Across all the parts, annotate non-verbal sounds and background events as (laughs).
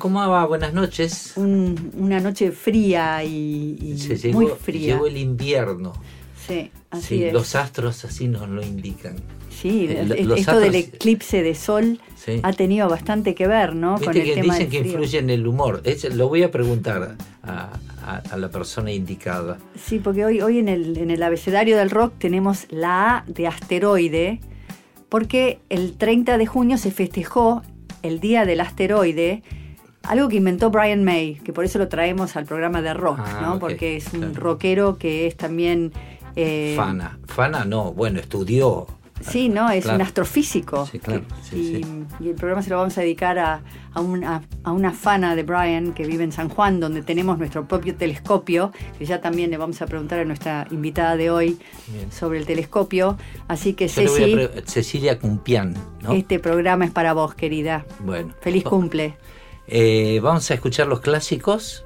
¿Cómo va? Buenas noches. Un- una noche fría y, y Se llegó, muy fría. llegó el invierno. Sí, así Sí, es. los astros así nos lo indican. sí, eh, esto del eclipse de sol Sí. ha tenido bastante que ver, ¿no? Viste Con el que tema dicen del que influye en el humor. Es- lo voy a preguntar a, a- a la persona indicada. Sí, porque hoy, hoy en, el, en el abecedario del rock tenemos la A de asteroide, porque el 30 de junio se festejó el Día del Asteroide, algo que inventó Brian May, que por eso lo traemos al programa de rock, Ah, ¿no? Porque es un claro. rockero que es también... eh, Fana. Fana no, bueno, estudió. Sí, ¿no? Es Claro. un astrofísico. Sí, claro, sí, y, sí. y el programa se lo vamos a dedicar a, a una, a una fana de Brian que vive en San Juan, donde tenemos nuestro propio telescopio, que ya también le vamos a preguntar a nuestra invitada de hoy Bien. sobre el telescopio. Así que, Ceci, Cecilia Cumpián, ¿no? este programa es para vos, querida. Bueno. Feliz cumple. Eh, vamos a escuchar los clásicos.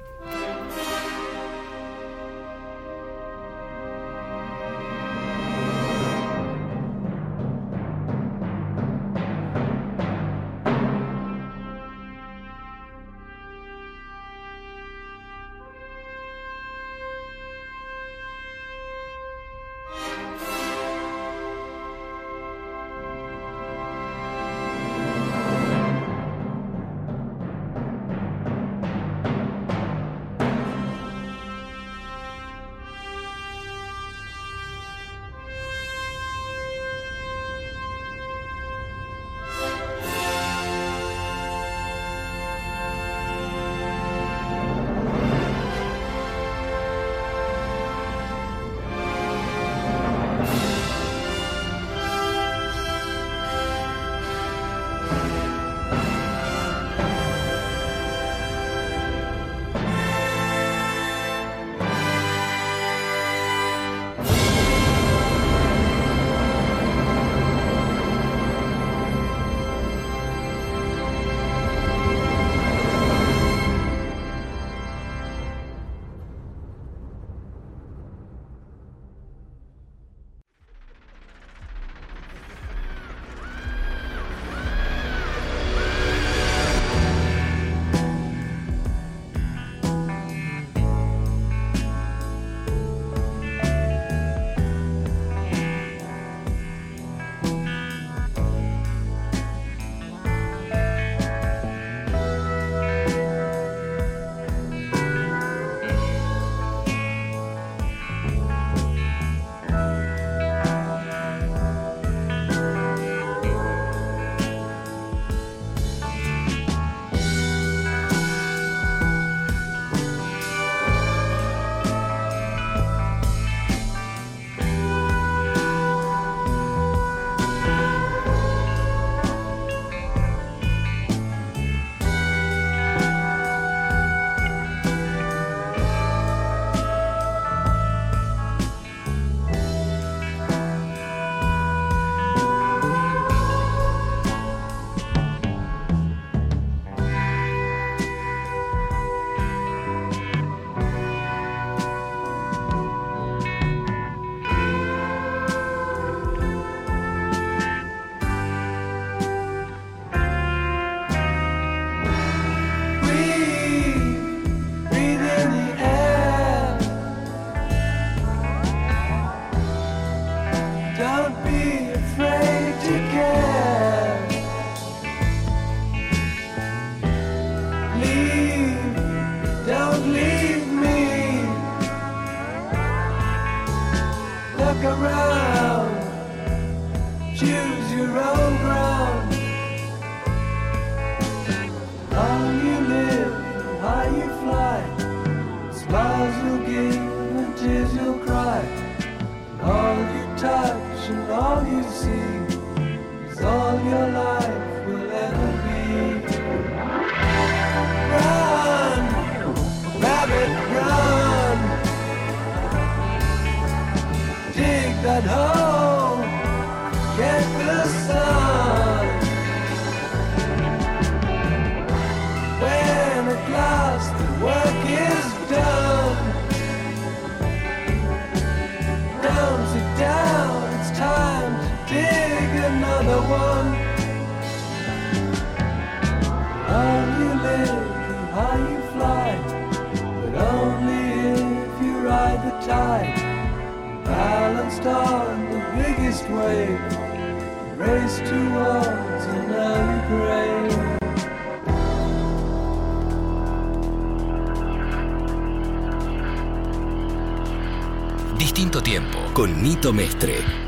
Con Nito Mestre.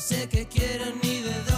Sé qué quieren ni de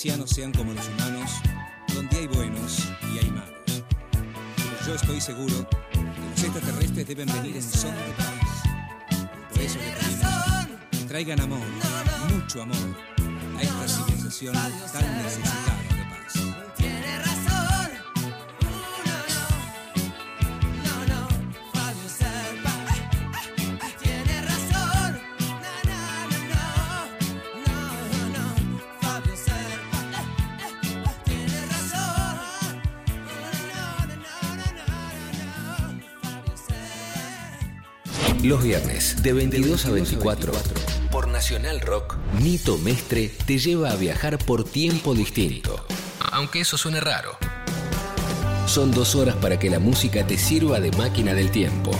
marcianos sean como los humanos, donde hay buenos y hay malos. Pero yo estoy seguro que los extraterrestres deben venir en son de paz. Por eso les pedimos que traigan amor, mucho amor, a esta civilización tan necesitada Los viernes de 22 a 24 por Nacional Rock, Nito Mestre te lleva a viajar por tiempo distinto. Aunque eso suene raro. Son dos horas para que la música te sirva de máquina del tiempo.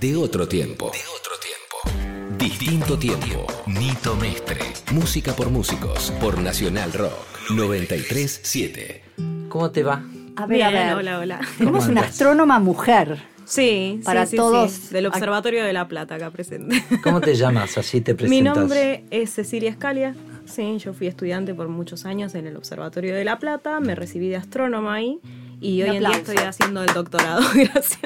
De otro tiempo. De otro tiempo. Distinto tiempo. Nito Mestre. Música por músicos. Por Nacional Rock. 937. ¿Cómo te va? A ver, a ver. hola, hola. Tenemos ¿Cómo una astrónoma mujer. Sí, Para sí, todos. sí, del Observatorio de la Plata acá presente. ¿Cómo te (laughs) llamas? Así te Mi presentas. nombre es Cecilia Escalia. Sí, yo fui estudiante por muchos años en el Observatorio de la Plata, me recibí de astrónoma ahí y hoy en día estoy haciendo el doctorado. (laughs) Gracias.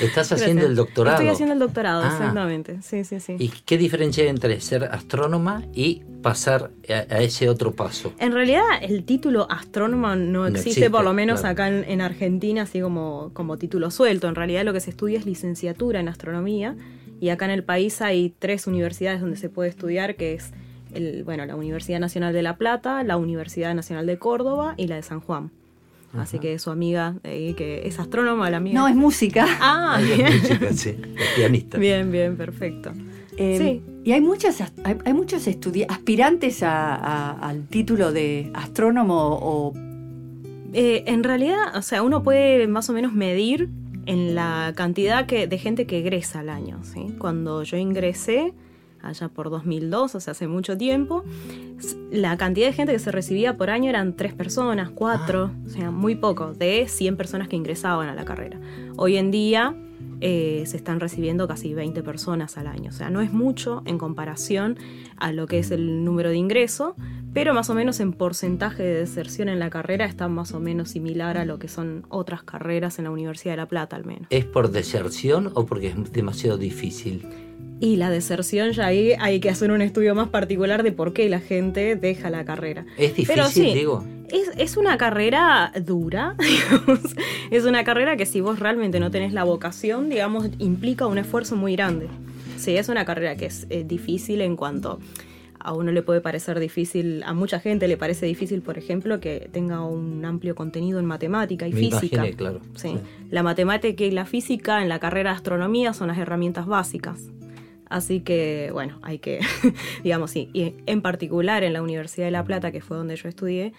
¿Estás haciendo Gracias. el doctorado? Estoy haciendo el doctorado, Ah. exactamente. Sí, sí, sí. ¿Y qué diferencia hay entre ser astrónoma y pasar a, a ese otro paso? En realidad el título astrónoma no No existe, existe, por lo menos claro. acá en, en Argentina, así como, como título suelto. En realidad lo que se estudia es licenciatura en astronomía y acá en el país hay tres universidades donde se puede estudiar, que es el, bueno, la Universidad Nacional de La Plata, la Universidad Nacional de Córdoba y la de San Juan. Así que su amiga, eh, que es astrónoma, la amiga. No, es música. (laughs) Ah, Ahí es bien. música, sí, es pianista. bien, bien, perfecto. Eh, sí, Y hay muchas hay, hay muchos estudi- aspirantes a- a- al título de astrónomo o Eh, en realidad, o sea, uno puede más o menos medir en la cantidad que, de gente que egresa al año. ¿sí? Cuando yo ingresé, allá por 2002, o sea, hace mucho tiempo, la cantidad de gente que se recibía por año eran tres personas, cuatro, o sea, muy poco, de 100 personas que ingresaban a la carrera. Hoy en día eh, se están recibiendo casi 20 personas al año, o sea, no es mucho en comparación a lo que es el número de ingreso, pero más o menos en porcentaje de deserción en la carrera está más o menos similar a lo que son otras carreras en la Universidad de La Plata al menos. ¿Es por deserción o porque es demasiado difícil? Y la deserción ya ahí hay que hacer un estudio más particular de por qué la gente deja la carrera. ¿Es difícil, Pero sí, digo? Es, es una carrera dura, (laughs) digamos. Es una carrera que si vos realmente no tenés la vocación, digamos, implica un esfuerzo muy grande. Sí, es una carrera que es eh, difícil en cuanto a uno le puede parecer difícil, a mucha gente le parece difícil, por ejemplo, que tenga un amplio contenido en matemática y Me física. imaginé, claro. Sí. Sí. La matemática y la física en la carrera de astronomía son las herramientas básicas. Así que, bueno, hay que, (laughs) digamos, sí. Y en particular en la Universidad de La Plata, que fue donde yo estudié,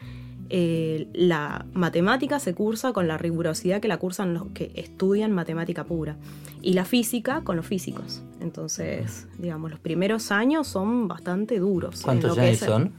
eh, la matemática se cursa con la rigurosidad que la cursan los que estudian matemática pura. Y la física con los físicos. Entonces, digamos, los primeros años son bastante duros. ¿Cuántos años son?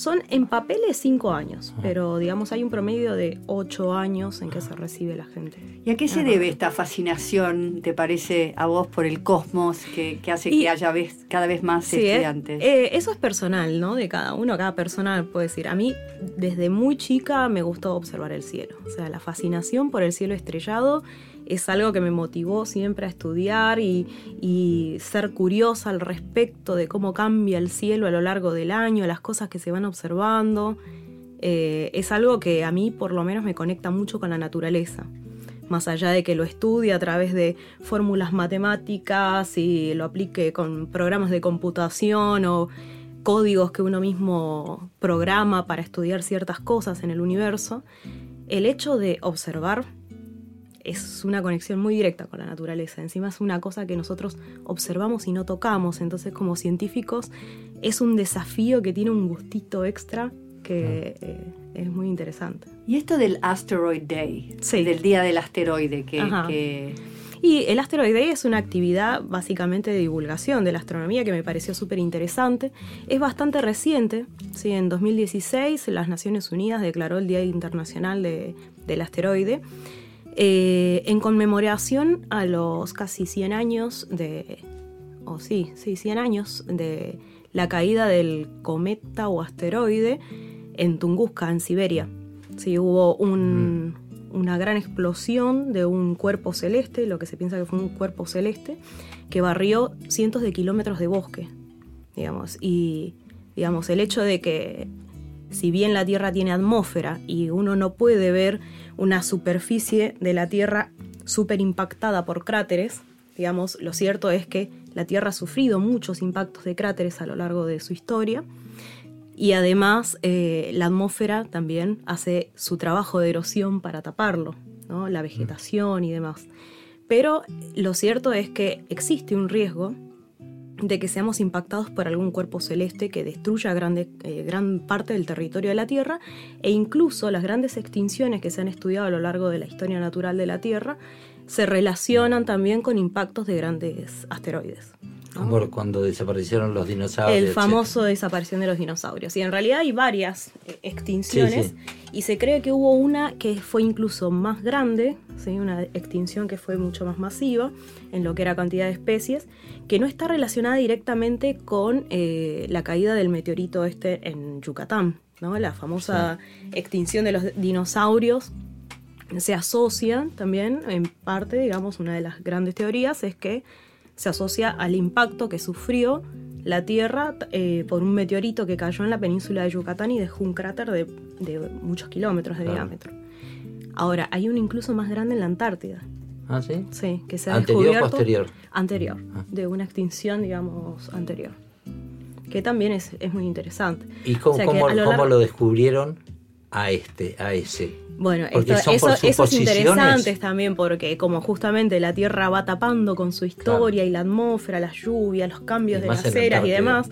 Son en papeles cinco años, pero digamos hay un promedio de ocho años en que se recibe la gente. ¿Y a qué se Ajá. debe esta fascinación, te parece, a vos por el cosmos que, que hace Y- que haya vez- cada vez más Sí, eh, estudiantes? eh, eso es personal, ¿no? De cada uno, cada persona puede decir. A mí, desde muy chica, me gustó observar el cielo. O sea, la fascinación por el cielo estrellado es algo que me motivó siempre a estudiar y, ser curiosa al respecto de cómo cambia el cielo a lo largo del año, las cosas que se van observando. Eh, es algo que a mí, por lo menos, me conecta mucho con la naturaleza más allá de que lo estudie a través de fórmulas matemáticas y lo aplique con programas de computación o códigos que uno mismo programa para estudiar ciertas cosas en el universo, el hecho de observar es una conexión muy directa con la naturaleza. Encima es una cosa que nosotros observamos y no tocamos. Entonces, como científicos, es un desafío que tiene un gustito extra que eh, es muy interesante. Y esto del Asteroid Day, Sí. del Día del Asteroide, que, Y el Asteroid Day es una actividad básicamente de divulgación de la astronomía que me pareció súper interesante. Es bastante reciente, ¿sí? en 2016 las Naciones Unidas declaró el Día Internacional de- del Asteroide eh, en conmemoración a los casi 100 años de, o sí, sí, 100 años de la caída del cometa o asteroide en Tunguska, en Siberia. Sí, hubo un- una gran explosión de un cuerpo celeste, lo que se piensa que fue un cuerpo celeste, que barrió cientos de kilómetros de bosque, digamos. Y, digamos, el hecho de que si bien la Tierra tiene atmósfera y uno no puede ver una superficie de la Tierra súper impactada por cráteres, digamos, lo cierto es que la Tierra ha sufrido muchos impactos de cráteres a lo largo de su historia y además eh, la atmósfera también hace su trabajo de erosión para taparlo, ¿no? la vegetación y demás. Pero lo cierto es que existe un riesgo de que seamos impactados por algún cuerpo celeste que destruya grande- eh, gran parte del territorio de la Tierra e incluso las grandes extinciones que se han estudiado a lo largo de la historia natural de la Tierra se relacionan también con impactos de grandes asteroides. ¿No? Como cuando desaparecieron los dinosaurios. el etcétera. famoso desaparición de los dinosaurios. Y en realidad hay varias eh, extinciones Sí, y se cree que hubo una que fue incluso más grande, ¿sí? una extinción que fue mucho más masiva en lo que era cantidad de especies, que no está relacionada directamente con eh, la caída del meteorito este en Yucatán. ¿no? La famosa extinción de los dinosaurios se asocia también, en parte, digamos, una de las grandes teorías es que se asocia al impacto que sufrió la Tierra eh, por un meteorito que cayó en la península de Yucatán y dejó un cráter de, de muchos kilómetros de diámetro. Ahora, hay uno incluso más grande en la Antártida, ¿Ah, sí? sí, que se ha ¿Anterior o descubierto posterior? anterior, Ah. de una extinción, digamos, anterior, que también es, es muy interesante. ¿Y cómo, O sea que cómo- a lo cómo largo- lo descubrieron? A este, a ese? Bueno, esto- son eso, eso es interesante también porque como justamente la Tierra va tapando con su historia y la atmósfera, las lluvias, los cambios Y de las eras y demás,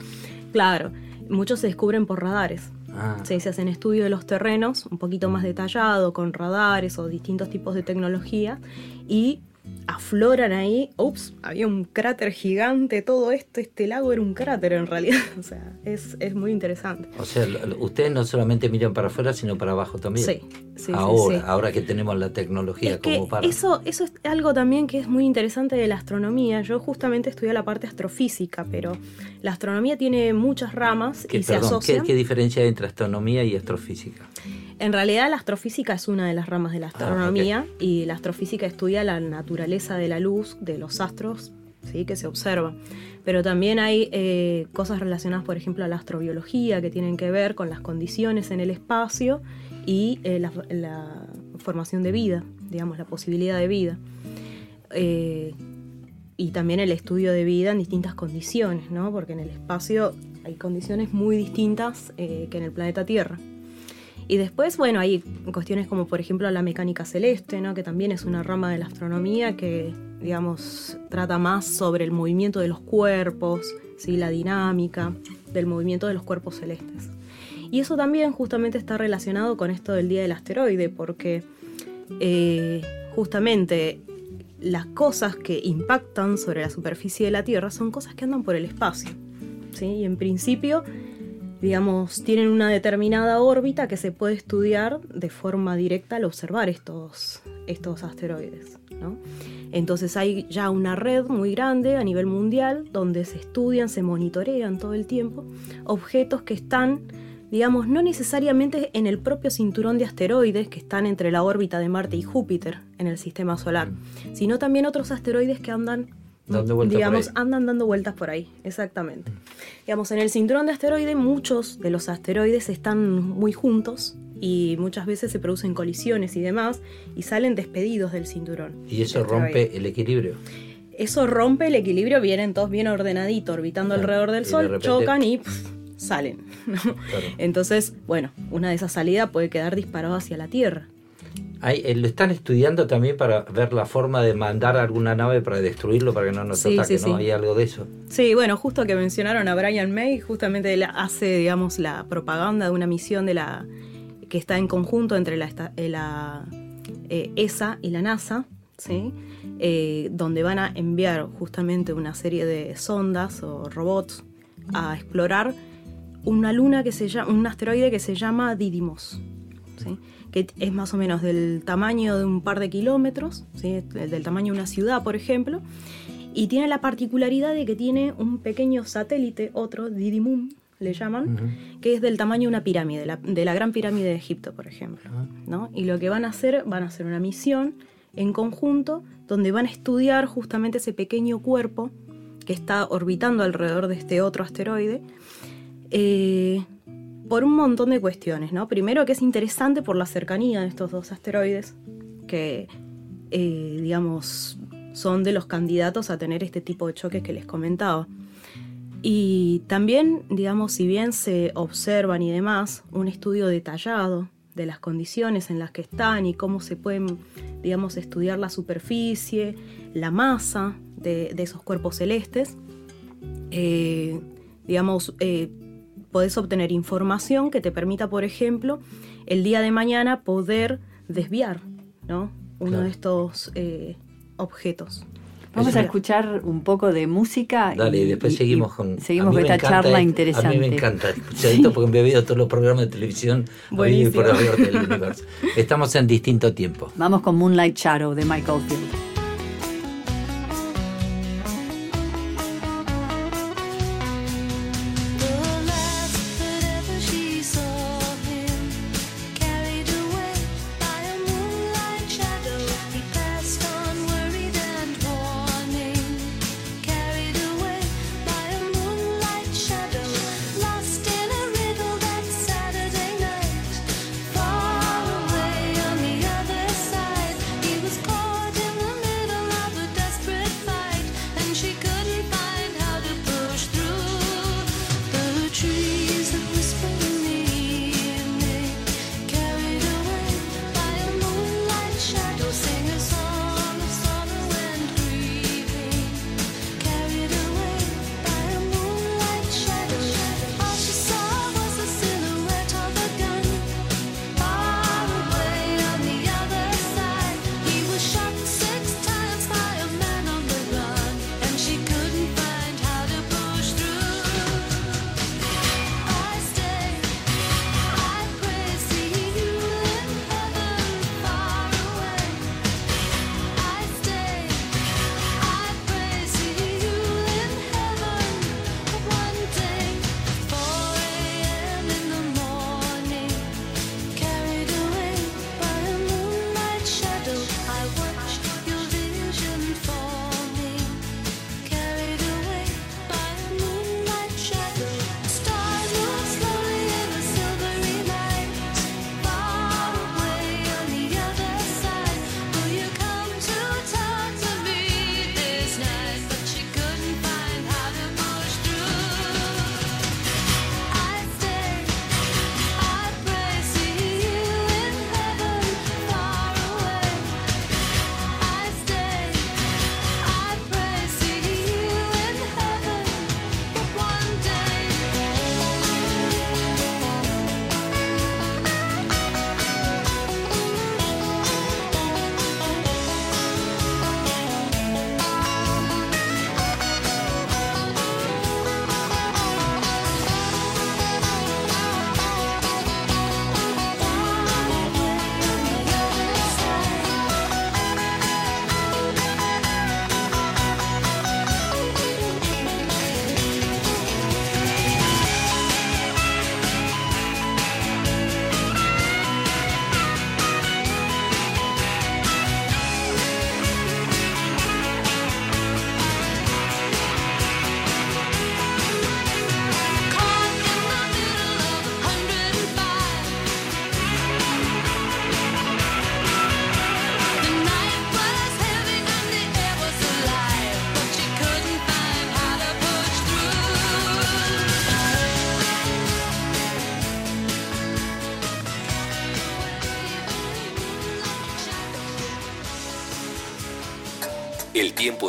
claro, muchos se descubren por radares. Ah, Sí, se hacen estudios de los terrenos un poquito más detallado, con radares o distintos tipos de tecnología, y afloran ahí, ups, había un cráter gigante, todo esto, este lago era un cráter en realidad, (laughs) o sea, es, es muy interesante. o sea, ustedes no solamente miran para afuera, sino para abajo también. Sí, sí, ahora, sí. ahora que tenemos la tecnología Es como para. eso, eso es algo también que es muy interesante de la astronomía. Yo justamente estudié la parte astrofísica, pero la astronomía tiene muchas ramas ¿Qué, y se perdón, ¿qué, asocian. qué diferencia hay entre astronomía y astrofísica? En realidad la astrofísica es una de las ramas Ah, de la astronomía y la astrofísica estudia la naturaleza de la luz, de los astros, ¿sí? que se observa. Pero también hay eh, cosas relacionadas, por ejemplo, a la astrobiología, que tienen que ver con las condiciones en el espacio y eh, la, formación de vida, digamos, la posibilidad de vida. Eh, y también el estudio de vida en distintas condiciones, ¿no? Porque en el espacio hay condiciones muy distintas eh, que en el planeta Tierra. Y después, bueno, hay cuestiones como por ejemplo la mecánica celeste, ¿no? que también es una rama de la astronomía que, digamos, trata más sobre el movimiento de los cuerpos, ¿sí? la dinámica del movimiento de los cuerpos celestes. Y eso también justamente está relacionado con esto del día del asteroide, porque eh, justamente las cosas que impactan sobre la superficie de la Tierra son cosas que andan por el espacio. ¿sí? Y en principio digamos, tienen una determinada órbita que se puede estudiar de forma directa al observar estos, estos asteroides. ¿no? Entonces hay ya una red muy grande a nivel mundial donde se estudian, se monitorean todo el tiempo objetos que están, digamos, no necesariamente en el propio cinturón de asteroides que están entre la órbita de Marte y Júpiter en el sistema solar, sino también otros asteroides que andan Dando vueltas por digamos, ahí. andan dando vueltas por ahí, exactamente. Digamos, en el cinturón de asteroides muchos de los asteroides están muy juntos y muchas veces se producen colisiones y demás y salen despedidos del cinturón. Y eso rompe el equilibrio. Eso rompe el equilibrio, vienen todos bien ordenaditos, orbitando Claro, alrededor y del de Sol, repente- chocan y pff, (laughs) salen. (laughs) ¿no? Claro. Entonces, bueno, una de esas salidas puede quedar disparado hacia la Tierra. Hay- eh, lo están estudiando también para ver la forma de mandar alguna nave para destruirlo, para que no nos Sí, ataque, sí, ¿no? sí. Hay algo de eso. Sí, bueno, justo que mencionaron a Brian May, justamente él hace, digamos, la propaganda de una misión de la que está en conjunto entre la, eh, la, eh, ESA y la NASA, ¿sí? Eh, donde van a enviar justamente una serie de sondas o robots a explorar una luna que se llama, un asteroide que se llama Didymos, ¿sí? que es más o menos del tamaño de un par de kilómetros, ¿sí? del tamaño de una ciudad, por ejemplo, y tiene la particularidad de que tiene un pequeño satélite, otro, Didymum, le llaman, que es del tamaño de una pirámide, la- de la gran pirámide de Egipto, por ejemplo. ¿no? Y lo que van a hacer, van a hacer una misión en conjunto donde van a estudiar justamente ese pequeño cuerpo que está orbitando alrededor de este otro asteroide. Eh, por un montón de cuestiones, ¿no? Primero que es interesante por la cercanía de estos dos asteroides, que, eh, digamos, son de los candidatos a tener este tipo de choques que les comentaba. Y también, digamos, si bien se observan y demás, un estudio detallado de las condiciones en las que están y cómo se pueden, digamos, estudiar la superficie, la masa de, esos cuerpos celestes, eh, digamos, podés obtener información que te permita, por ejemplo, el día de mañana poder desviar ¿no? uno Claro. de estos eh, objetos. Vamos a escuchar un poco de música. Dale, y después y- seguimos con. Seguimos con esta encanta charla esto, interesante. A mí me encanta escuchar esto porque me he visto todos los programas de televisión por del universo. Estamos en distinto tiempo. Vamos con Moonlight Shadow de Michael Field.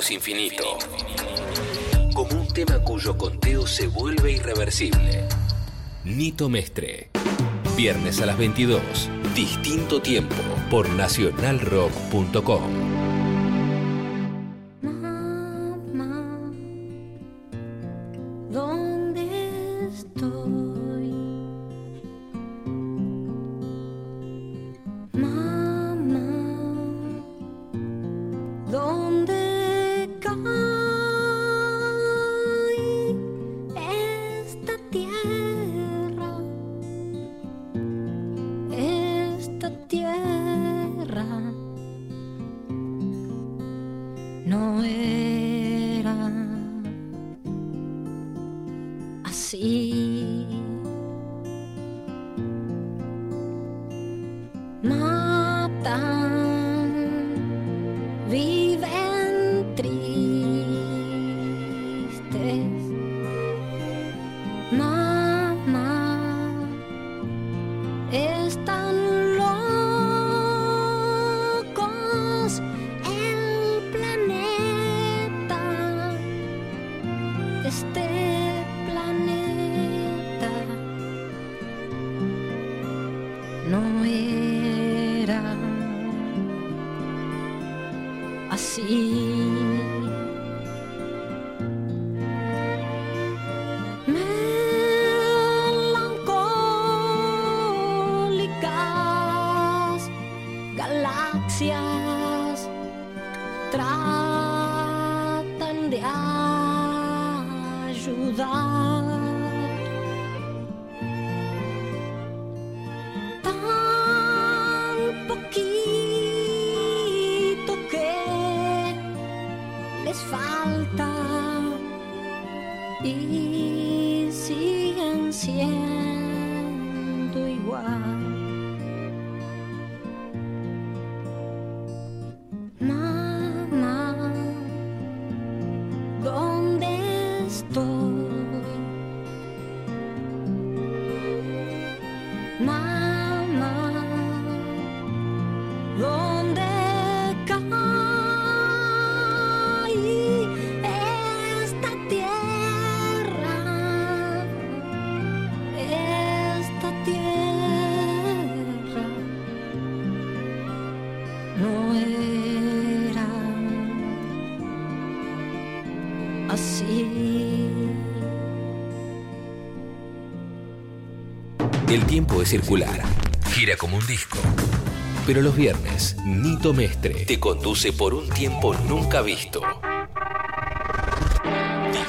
Infinito. Como un tema cuyo conteo se vuelve irreversible. Nito Mestre. Viernes a las 22. Distinto tiempo por nacionalrock.com. El tiempo es circular. Gira como un disco. Pero los viernes, Nito Mestre te conduce por un tiempo nunca visto.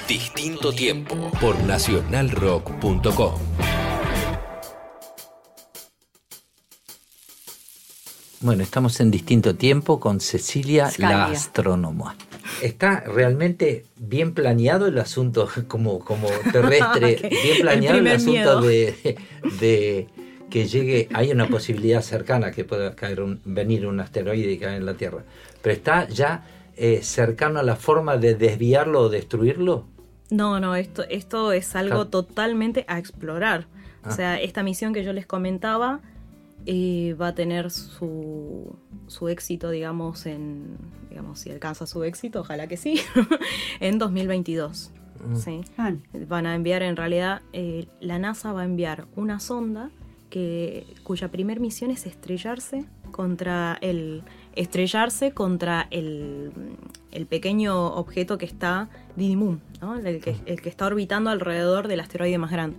Distinto tiempo por nacionalrock.com. Bueno, estamos en distinto tiempo con Cecilia, la astrónoma. Está realmente bien planeado el asunto (laughs) como, como terrestre, (laughs) bien planeado el, asunto de, de que llegue, hay una posibilidad cercana que pueda caer un, venir un asteroide y caer en la Tierra, pero está ya eh, cercano a la forma de desviarlo o destruirlo. No, no, esto, esto es algo totalmente a explorar. Ah. O sea, esta misión que yo les comentaba eh, va a tener su, su éxito, digamos, en, digamos, si alcanza su éxito, ojalá que sí, (laughs) en 2022. Mm. Sí. Ah, Van a enviar, en realidad, eh, la NASA va a enviar una sonda que, cuya primer misión es estrellarse contra el estrellarse contra el, el pequeño objeto que está Didymum, ¿no? el, que, el que está orbitando alrededor del asteroide más grande.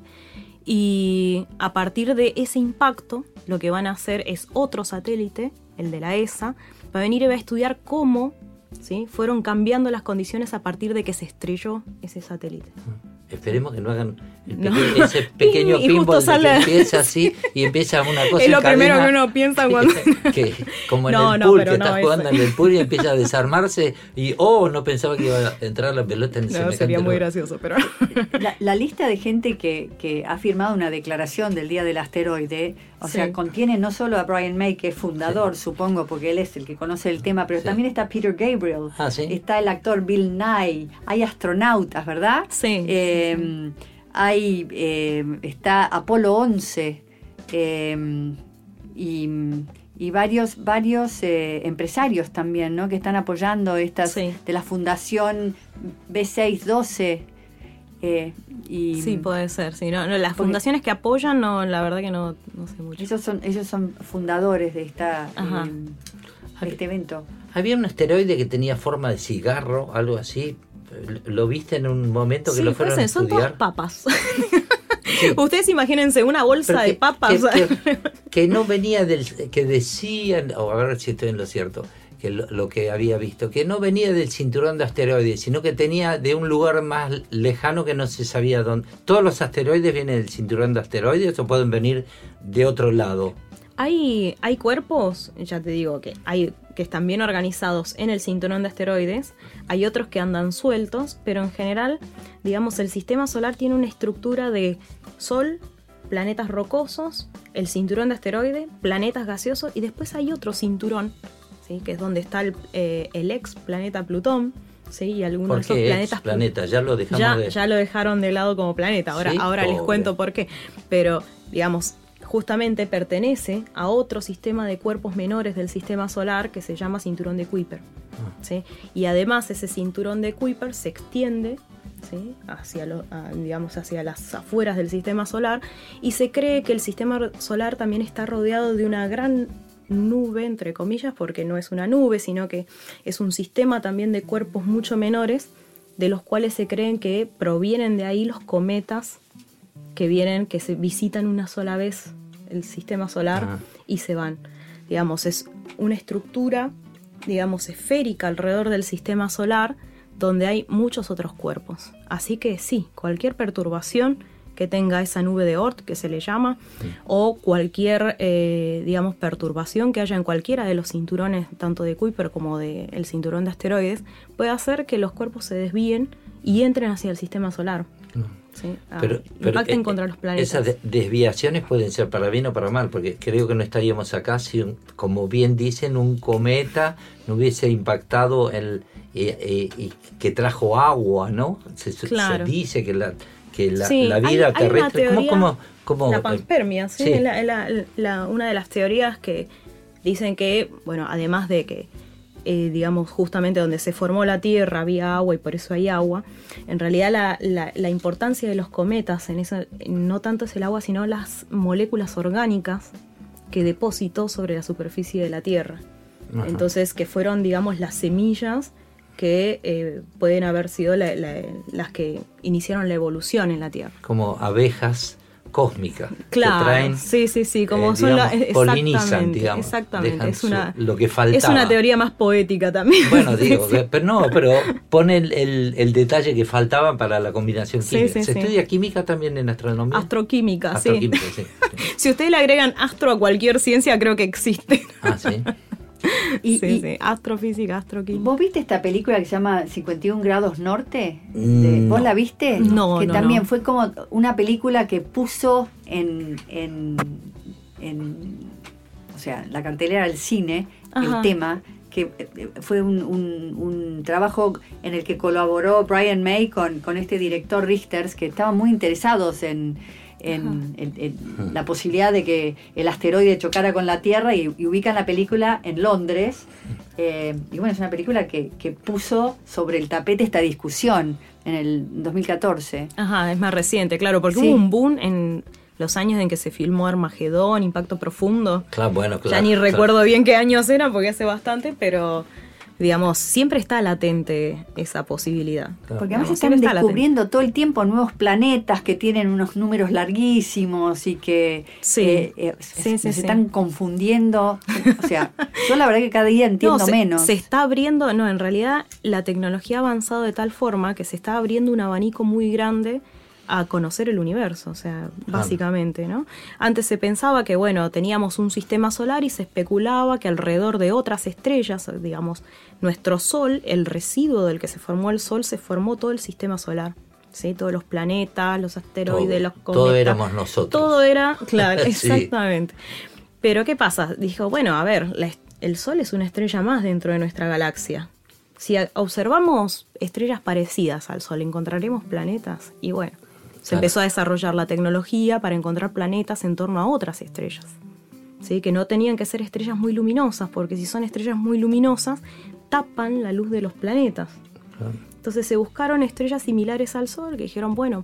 Y a partir de ese impacto, lo que van a hacer es otro satélite, el de la ESA, va a venir y va a estudiar cómo ¿sí? fueron cambiando las condiciones a partir de que se estrelló ese satélite. Esperemos que no hagan el No. ese (laughs) pequeño Y- y pinball de que empieza así y empieza una cosa (laughs) Es lo primero que uno piensa (laughs) cuando... que, como en No, el no, pool, que no, estás eso- jugando en el pool y empieza a desarmarse y oh, no pensaba que iba a entrar la pelota en No, semejante sería muy gracioso, pero... La, la lista de gente que, que ha firmado una declaración del Día del Asteroide, o Sí. sea, contiene no solo a Brian May, que es fundador, supongo, porque él es el que conoce el tema, pero Sí. también está Peter Gabriel, Ah, sí. está el actor Bill Nye, hay astronautas, ¿verdad? Sí. Eh, hay, eh, está Apolo 11 eh, y, y varios, varios eh, empresarios también, ¿no? Que están apoyando estas Sí. de la Fundación B612. eh, y Sí, puede ser. Sí, no, no, las fundaciones que apoyan, no, la verdad que no, no sé mucho. ellos son, ellos son fundadores de esta eh, de este evento. Había un asteroide que tenía forma de cigarro, algo así. ¿Lo viste en un momento que Sí, lo fueron a son todas estudiar? papas. (laughs) Ustedes imagínense una bolsa de papas. Que, que- que no venía del. que decían, o a ver si estoy en lo cierto, que lo, lo que había visto, que no venía del cinturón de asteroides, sino que tenía de un lugar más lejano que no se sabía dónde. ¿Todos los asteroides vienen del cinturón de asteroides o pueden venir de otro lado? Hay, hay cuerpos, ya te digo, que hay que están bien organizados en el cinturón de asteroides, hay otros que andan sueltos, pero en general, digamos, el sistema solar tiene una estructura de Sol, planetas rocosos, el cinturón de asteroides, planetas gaseosos, y después hay otro cinturón, ¿sí? que es donde está el, eh, el ex planeta Plutón, ¿sí? y algunos de ¿Por esos planetas planeta? Ya lo dejamos ya, de. ya lo dejaron de lado como planeta. Ahora, Sí, ahora les cuento por qué. Pero, digamos, justamente pertenece a otro sistema de cuerpos menores del sistema solar que se llama cinturón de Kuiper. Ah. ¿sí? Y además ese cinturón de Kuiper se extiende ¿sí? hacia, lo- a- digamos, hacia las afueras del sistema solar y se cree que el sistema solar también está rodeado de una gran nube, entre comillas, porque no es una nube, sino que es un sistema también de cuerpos mucho menores, de los cuales se creen que provienen de ahí los cometas que vienen, que se visitan una sola vez el sistema solar Ah. y se van. Digamos, es una estructura, digamos, esférica alrededor del sistema solar donde hay muchos otros cuerpos. Así que sí, cualquier perturbación que tenga esa nube de Oort, que se le llama, o cualquier, eh, digamos, perturbación que haya en cualquiera de los cinturones, tanto de Kuiper como del cinturón de asteroides, puede hacer que los cuerpos se desvíen y entren hacia el sistema solar. ¿sí? Ah, Pero, pero, impacten eh, contra los planetas. Esas de- desviaciones pueden ser para bien o para mal, porque creo que no estaríamos acá si, un- como bien dicen, un cometa no hubiese impactado el eh, eh, y que trajo agua, ¿no? Se, se Claro. dice que la que la, Sí, la hay- vida hay una terrestre, ¿cómo, teoría- cómo, cómo, La eh, panspermia, sí, sí. es la- la- la- una de las teorías que dicen que, bueno, además de que, eh, digamos, justamente donde se formó la Tierra había agua y por eso hay agua, en realidad la, la- la importancia de los cometas en eso no tanto es el agua, sino las moléculas orgánicas que depositó sobre la superficie de la Tierra. Ajá. Entonces, que fueron, digamos, las semillas que eh, pueden haber sido la- la- las que iniciaron la evolución en la Tierra. como abejas cósmicas Claro, que traen sí, sí, sí, como eh, son la- digamos, polinizan, exactamente, digamos, exactamente, es su- una- lo que faltaba. Es una teoría más poética también. Bueno, (laughs) digo, Sí, pero no, pero pone el, el- el detalle que faltaba para la combinación química. sí, ¿Se estudia química también en astronomía? Astroquímica. Astroquímica, sí. (laughs) Si ustedes le agregan astro a cualquier ciencia, creo que existe. Ah, sí. (laughs) Y, sí, y- sí, astrofísica, astroquímica. ¿Vos viste esta película que se llama 51 grados norte? Mm, ¿Vos la viste? No, Que no, también no. fue como una película que puso en, en, en- o sea, la cartelera del cine Ajá. el tema que eh, fue un, un- un trabajo en el que colaboró Brian May con, con este director Richters que estaban muy interesados en, en- en- en la posibilidad de que el asteroide chocara con la Tierra y, y ubican la película en Londres. Eh, y bueno, es una película que, que puso sobre el tapete esta discusión en el 2014. Ajá, es más reciente, claro, porque Sí. hubo un boom en los años en que se filmó Armagedón, Impacto Profundo. Claro, bueno, claro. ya ni claro. recuerdo bien qué años era porque hace bastante, pero digamos, siempre está latente esa posibilidad. Claro. Porque además Digamos, están descubriendo todo el tiempo nuevos planetas que tienen unos números larguísimos y que Sí. eh, eh, Sí, se, sí, se sí. están confundiendo. O sea, yo la verdad que cada día entiendo (laughs) No, se, menos. se está abriendo, no, en realidad la tecnología ha avanzado de tal forma que se está abriendo un abanico muy grande a conocer el universo, o sea, básicamente, ¿no? Antes se pensaba que, bueno, teníamos un sistema solar y se especulaba que alrededor de otras estrellas, digamos, nuestro Sol, el residuo del que se formó el Sol, se formó todo el sistema solar. ¿sí? Todos los planetas, los asteroides, Todo, los cometas. todo éramos nosotros. Todo era, (laughs) claro, Sí. exactamente. Pero ¿qué pasa? Dijo, bueno, a ver, la el Sol es una estrella más dentro de nuestra galaxia. Si observamos estrellas parecidas al Sol, encontraremos planetas. Y bueno, se Claro. empezó a desarrollar la tecnología para encontrar planetas en torno a otras estrellas. ¿sí? que no tenían que ser estrellas muy luminosas, porque si son estrellas muy luminosas, tapan la luz de los planetas. Entonces se buscaron estrellas similares al Sol que dijeron, bueno,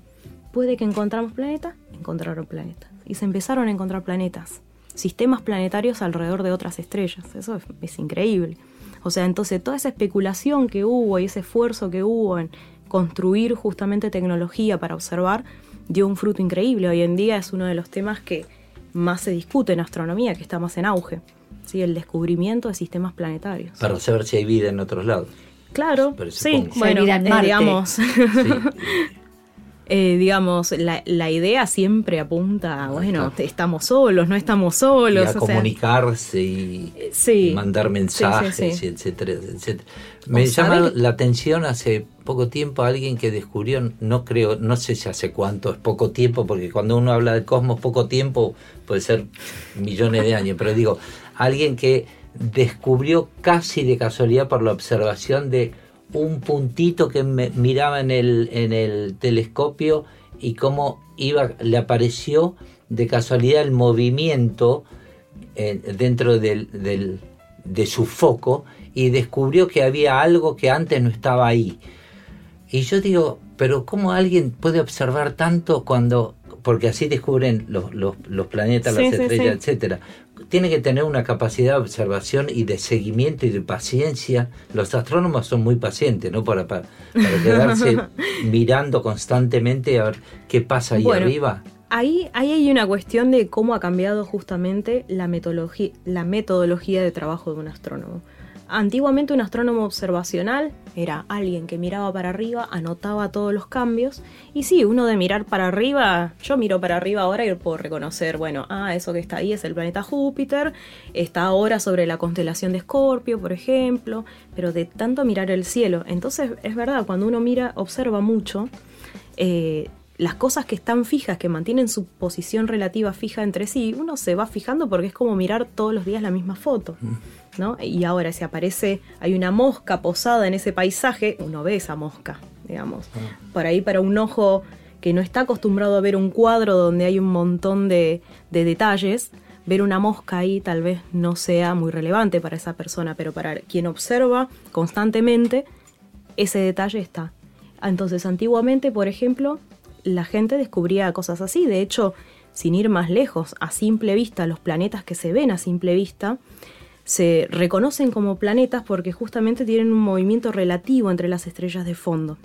puede que encontramos planetas, encontraron planetas. Y se empezaron a encontrar planetas, sistemas planetarios alrededor de otras estrellas. Eso es, es increíble. O sea, entonces toda esa especulación que hubo y ese esfuerzo que hubo en construir justamente tecnología para observar dio un fruto increíble. Hoy en día es uno de los temas que más se discute en astronomía, que está más en auge. ¿sí? El descubrimiento de sistemas planetarios. Para saber si hay vida en otros lados. Claro, Pero sí, supongo. Si hay bueno, vida en Marte. digamos, Sí. (laughs) eh, digamos, la, la idea siempre apunta, a, bueno, estamos solos, no estamos solos. y a o sea, comunicarse y sí. mandar mensajes, Sí, etcétera, etcétera. Me llama la atención hace poco tiempo alguien que descubrió, no creo, no sé si hace cuánto, es poco tiempo, porque cuando uno habla del cosmos, poco tiempo puede ser millones de años, pero digo, alguien que descubrió casi de casualidad por la observación de un puntito que me- miraba en el, en el telescopio y cómo iba, le apareció de casualidad el movimiento eh, dentro del, del- de su foco y descubrió que había algo que antes no estaba ahí. Y yo digo, pero ¿cómo alguien puede observar tanto cuando, porque así descubren los, los, los planetas, Sí, las sí, estrellas, sí. etcétera? Tiene que tener una capacidad de observación y de seguimiento y de paciencia. Los astrónomos son muy pacientes, ¿no? Para, para, para quedarse (laughs) mirando constantemente a ver qué pasa ahí Bueno, arriba. Ahí, ahí hay una cuestión de cómo ha cambiado justamente la metodología, la metodología de trabajo de un astrónomo. Antiguamente un astrónomo observacional era alguien que miraba para arriba, anotaba todos los cambios. Y sí, uno de mirar para arriba, yo miro para arriba ahora y puedo reconocer, bueno, ah, eso que está ahí es el planeta Júpiter, está ahora sobre la constelación de Escorpio, por ejemplo, pero de tanto mirar el cielo, entonces es verdad, cuando uno mira, observa mucho, eh, las cosas que están fijas, que mantienen su posición relativa fija entre sí, uno se va fijando porque es como mirar todos los días la misma foto. ¿No? Y ahora si aparece, hay una mosca posada en ese paisaje, uno ve esa mosca, digamos. Por ahí para un ojo que no está acostumbrado a ver un cuadro donde hay un montón de, de detalles, ver una mosca ahí tal vez no sea muy relevante para esa persona, pero para quien observa constantemente, ese detalle está. Entonces, antiguamente, por ejemplo, la gente descubría cosas así. De hecho, sin ir más lejos, a simple vista, los planetas que se ven a simple vista, se reconocen como planetas porque justamente tienen un movimiento relativo entre las estrellas de fondo.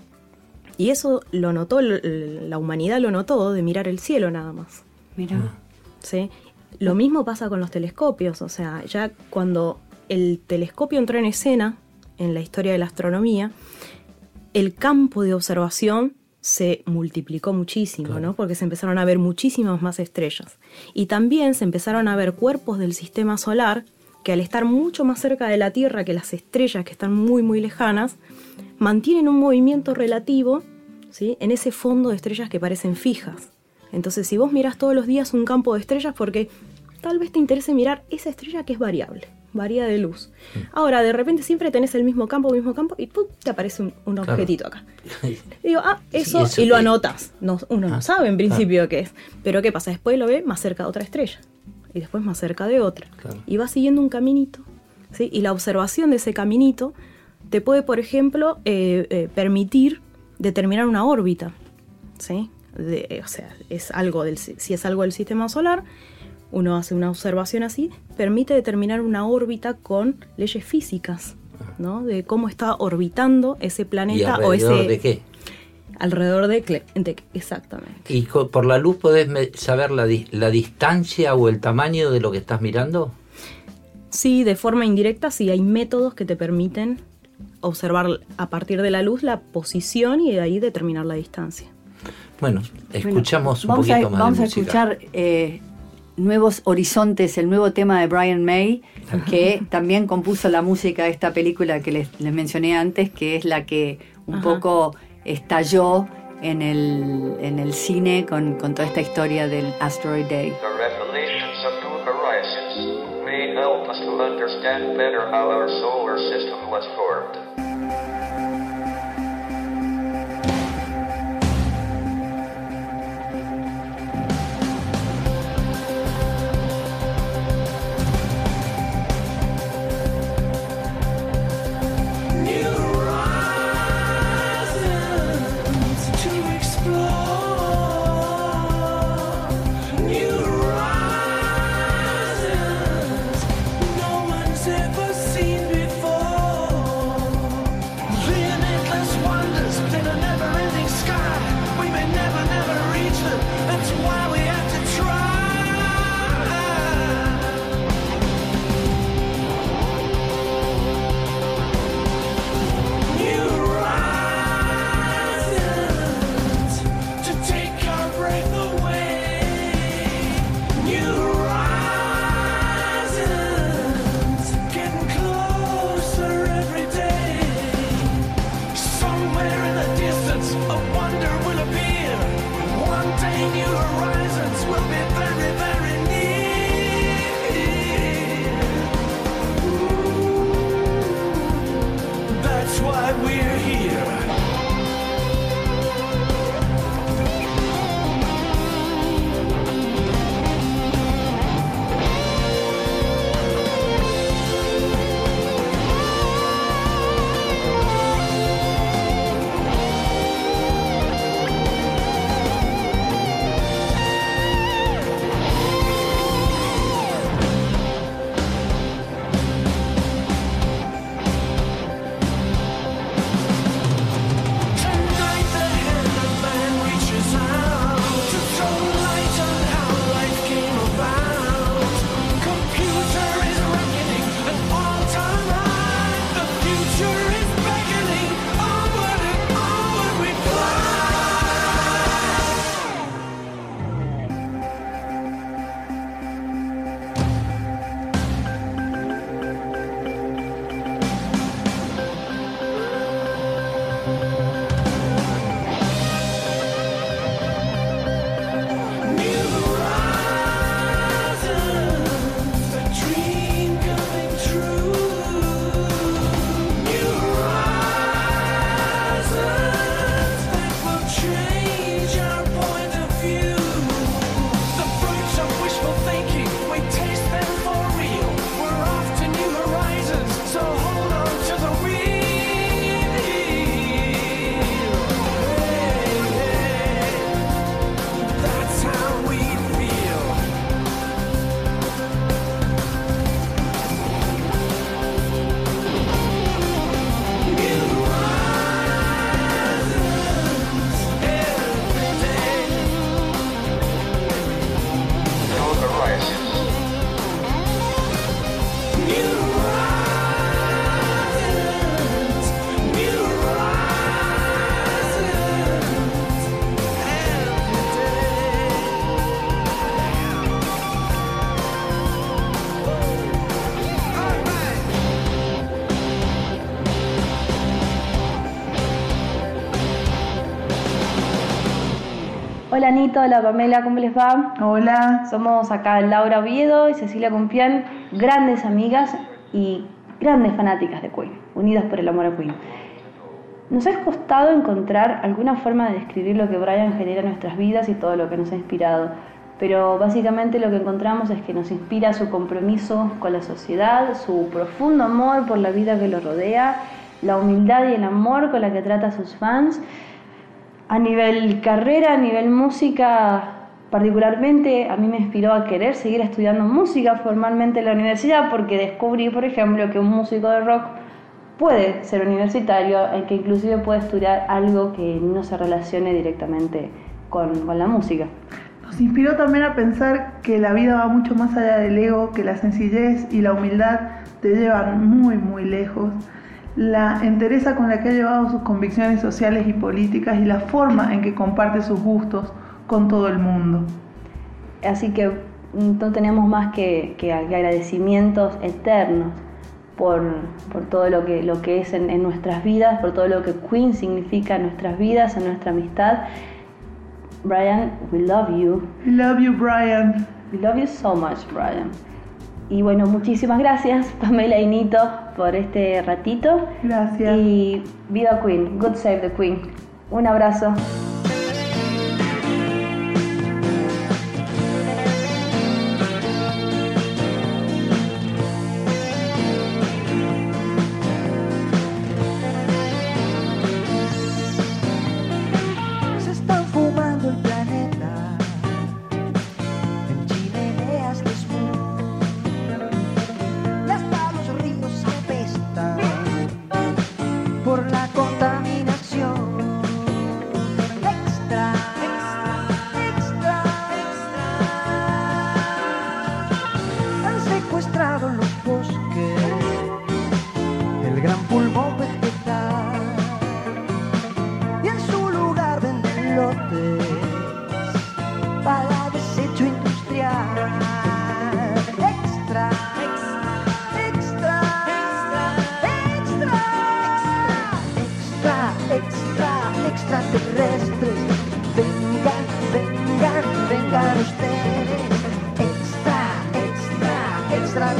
Y eso lo notó, la humanidad lo notó de mirar el cielo nada más. Mira. ¿sí? Lo mismo pasa con los telescopios, o sea, ya cuando el telescopio entró en escena en la historia de la astronomía, el campo de observación se multiplicó muchísimo, ¿no? Porque se empezaron a ver muchísimas más estrellas. Y también se empezaron a ver cuerpos del sistema solar que al estar mucho más cerca de la Tierra que las estrellas que están muy muy lejanas, mantienen un movimiento relativo ¿sí? en ese fondo de estrellas que parecen fijas. Entonces, si vos miras todos los días un campo de estrellas, porque tal vez te interese mirar esa estrella que es variable, varía de luz. Ahora, de repente siempre tenés el mismo campo, mismo campo, y ¡pum! te aparece un, un Claro. objetito acá. Y (laughs) digo, ah, Sí, eso, y lo anotas. No, uno Ah, no sabe en principio qué es. Pero ¿qué pasa? Después lo ve más cerca de otra estrella. Y después más cerca de otra. Claro. Y va siguiendo un caminito. ¿sí? Y la observación de ese caminito te puede, por ejemplo, eh, eh, permitir determinar una órbita. ¿sí? De- o sea, es algo del, si es algo del sistema solar, uno hace una observación así, permite determinar una órbita con leyes físicas, ¿no? De cómo está orbitando ese ¿Y planeta o alrededor ese de qué? Alrededor de, Cle- de- exactamente. ¿Y por la luz podés saber la, di- la distancia o el tamaño de lo que estás mirando? Sí, de forma indirecta, sí hay métodos que te permiten observar a partir de la luz la posición y de ahí determinar la distancia. Bueno, escuchamos Bueno, un vamos a- poquito más Vamos de a música. escuchar eh, Nuevos Horizontes, el nuevo tema de Brian May, que también compuso la música de esta película que les, les mencioné antes, que es la que un Ajá. poco estalló en el, en el cine con, con toda esta historia del Asteroid Day. Hola Anito, hola Pamela, ¿cómo les va? Hola. Somos acá Laura Oviedo y Cecilia Cumpián, grandes amigas y grandes fanáticas de Queen, unidas por el amor a Queen. Nos ha costado encontrar alguna forma de describir lo que Brian genera en nuestras vidas y todo lo que nos ha inspirado, pero básicamente lo que encontramos es que nos inspira su compromiso con la sociedad, su profundo amor por la vida que lo rodea, la humildad y el amor con la que trata a sus fans a nivel carrera, a nivel música, particularmente a mí me inspiró a querer seguir estudiando música formalmente en la universidad porque descubrí, por ejemplo, que un músico de rock puede ser universitario, en que inclusive puede estudiar algo que no se relacione directamente con, con la música. Nos inspiró también a pensar que la vida va mucho más allá del ego, que la sencillez y la humildad te llevan muy, muy lejos. La entereza con la que ha llevado sus convicciones sociales y políticas y la forma en que comparte sus gustos con todo el mundo. Así que mm, no tenemos más que, que agradecimientos eternos por, por todo lo que, lo que es en, en nuestras vidas, por todo lo que Queen significa en nuestras vidas, en nuestra amistad. Brian, we love you. We love you, Brian. We love you so much, Brian. Y bueno, muchísimas gracias, (laughs) Pamela y Nito, por este ratito. Gracias. Y viva Queen, God save the Queen. Un abrazo.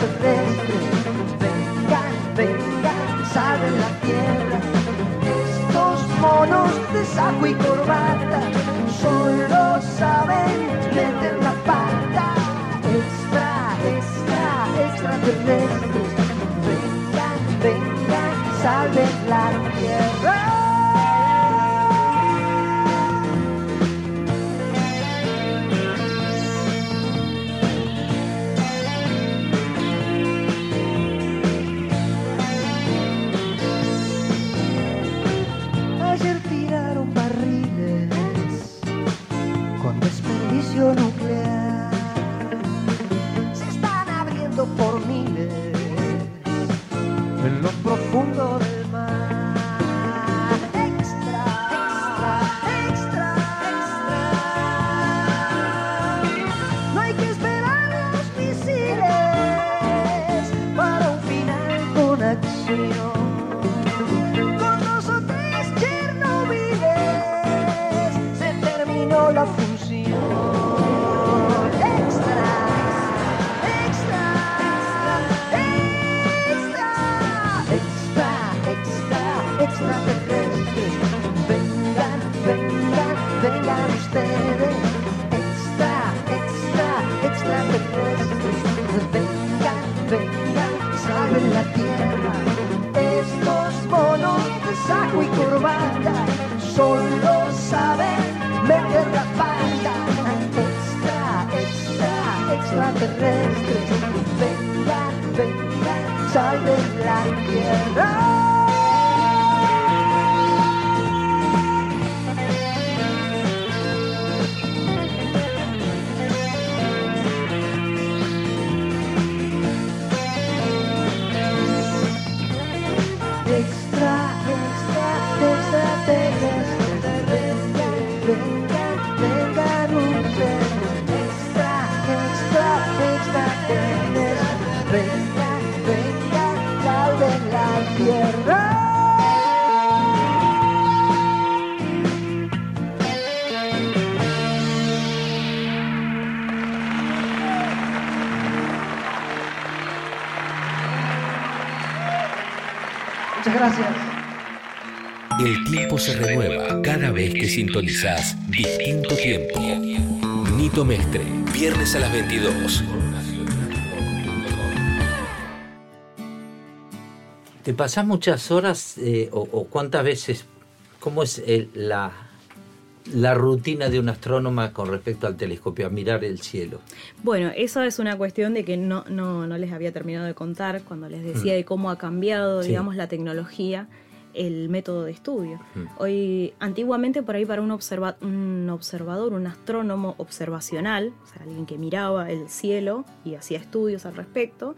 extraterrestres. Vengan, vengan, saben la tierra. Estos monos de saco y corbata solo saben meter la pata. Extra, extra, extraterrestres. Vengan, vengan, saben la tierra. En lo extraterrestres. Vengan, vengan, salven la tierra. Renueva cada vez que sintonizás Distinto Tiempo. Nito Mestre, viernes a las 22. ¿Te pasás muchas horas eh, o, o cuántas veces? ¿Cómo es el- la, la rutina de un astrónoma con respecto al telescopio, a mirar el cielo? Bueno, eso es una cuestión de que no, no, no les había terminado de contar cuando les decía Mm. de cómo ha cambiado, Sí. digamos, la tecnología, el método de estudio. Hoy, antiguamente por ahí para un, observa- un observador, un astrónomo observacional, o sea, alguien que miraba el cielo y hacía estudios al respecto,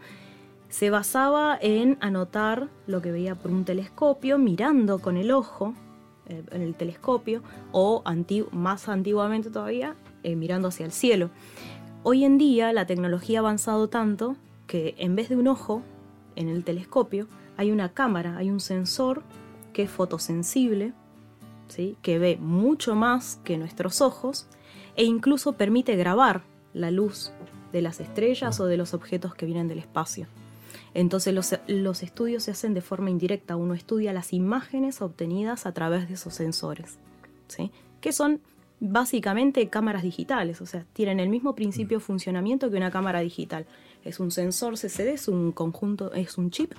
se basaba en anotar lo que veía por un telescopio, mirando con el ojo eh, en el telescopio, o más antiguamente todavía, eh, mirando hacia el cielo. Hoy en día la tecnología ha avanzado tanto que en vez de un ojo en el telescopio, hay una cámara, hay un sensor que es fotosensible, ¿sí? que ve mucho más que nuestros ojos e incluso permite grabar la luz de las estrellas o de los objetos que vienen del espacio. Entonces los, los estudios se hacen de forma indirecta, uno estudia las imágenes obtenidas a través de esos sensores, ¿sí? que son básicamente cámaras digitales, o sea, tienen el mismo principio de funcionamiento que una cámara digital. Es un sensor CCD, es un conjunto, es un chip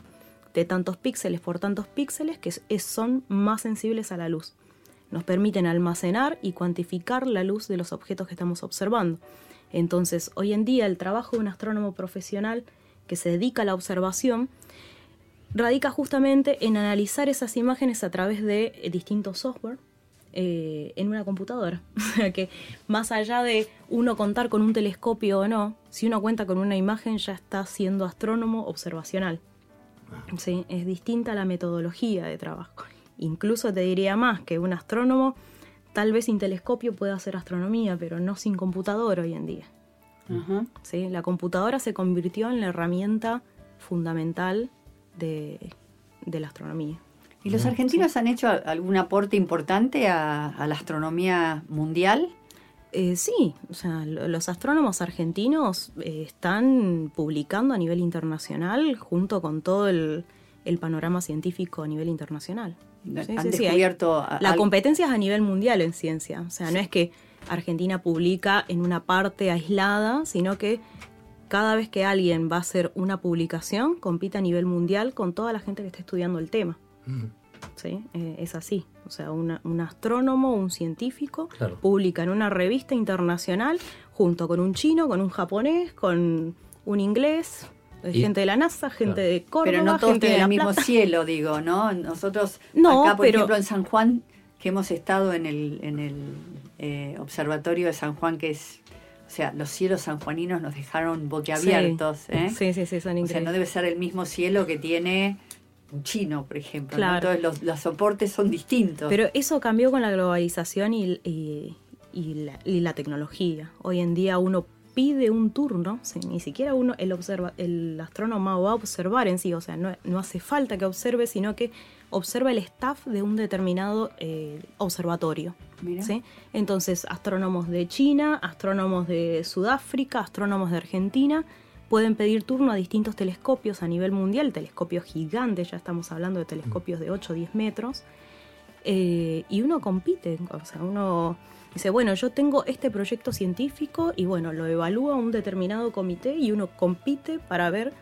de tantos píxeles por tantos píxeles que son más sensibles a la luz. Nos permiten almacenar y cuantificar la luz de los objetos que estamos observando. Entonces, hoy en día el trabajo de un astrónomo profesional que se dedica a la observación radica justamente en analizar esas imágenes a través de eh, distintos software eh, en una computadora. (laughs) O sea que más allá de uno contar con un telescopio o no, si uno cuenta con una imagen ya está siendo astrónomo observacional. Sí, es distinta la metodología de trabajo. Incluso te diría más que un astrónomo tal vez sin telescopio pueda hacer astronomía, pero no sin computadora hoy en día. ¿sí? La computadora se convirtió en la herramienta fundamental de, de la astronomía. ¿Y los argentinos han hecho algún aporte importante a, a la astronomía mundial? Eh, sí, o sea, lo- los astrónomos argentinos eh, están publicando a nivel internacional junto con todo el, el panorama científico a nivel internacional. Sí, han sí, sí, hay- descubierto a- La competencia es a nivel mundial en ciencia. O sea, no es que Argentina publica en una parte aislada, sino que cada vez que alguien va a hacer una publicación, compite a nivel mundial con toda la gente que está estudiando el tema. ¿Sí? Eh, es así. O sea, una- un astrónomo, un científico, Claro. publica en una revista internacional junto con un chino, con un japonés, con un inglés, eh, Y- gente de la NASA, gente de Córdoba, Pero no todos gente de tienen La el mismo Plata. cielo, digo, ¿no? Nosotros, No, acá, por pero- ejemplo, en San Juan, que hemos estado en el, en el eh, observatorio de San Juan, que es, o sea, los cielos sanjuaninos nos dejaron boquiabiertos, Sí. ¿eh? Sí, sí, sí, son O sea, increíbles. no debe ser el mismo cielo que tiene chino, por ejemplo. ¿no? Claro. Entonces los, los soportes son distintos. Pero eso cambió con la globalización y, y- y la, y la tecnología. Hoy en día uno pide un turno, ni siquiera uno, el, observa, el astrónomo va a observar en sí, o sea, no, no hace falta que observe, sino que observa el staff de un determinado eh, observatorio. ¿sí? Entonces, astrónomos de China, astrónomos de Sudáfrica, astrónomos de Argentina, pueden pedir turno a distintos telescopios a nivel mundial, telescopios gigantes, ya estamos hablando de telescopios de 8 o 10 metros, eh, y uno compite, o sea, uno dice, bueno, yo tengo este proyecto científico y bueno, lo evalúa un determinado comité y uno compite para ver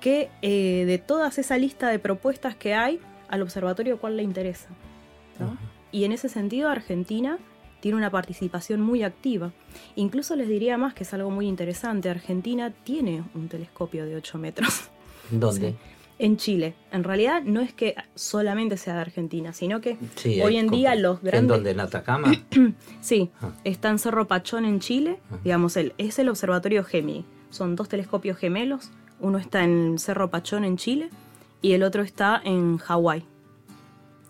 que eh, de todas esa lista de propuestas que hay, al observatorio cuál le interesa. ¿no? Y en ese sentido Argentina tiene una participación muy activa. Incluso les diría más que es algo muy interesante, Argentina tiene un telescopio de 8 metros. ¿Dónde? (laughs) En Chile. En realidad no es que solamente sea de Argentina, sino que Sí, hoy en día los ¿En grandes... dónde? ¿En Atacama? (clears throat) Sí, Ah. está en Cerro Pachón en Chile, digamos, el, es el observatorio Gemini. Son dos telescopios gemelos, uno está en Cerro Pachón en Chile y el otro está en Hawái,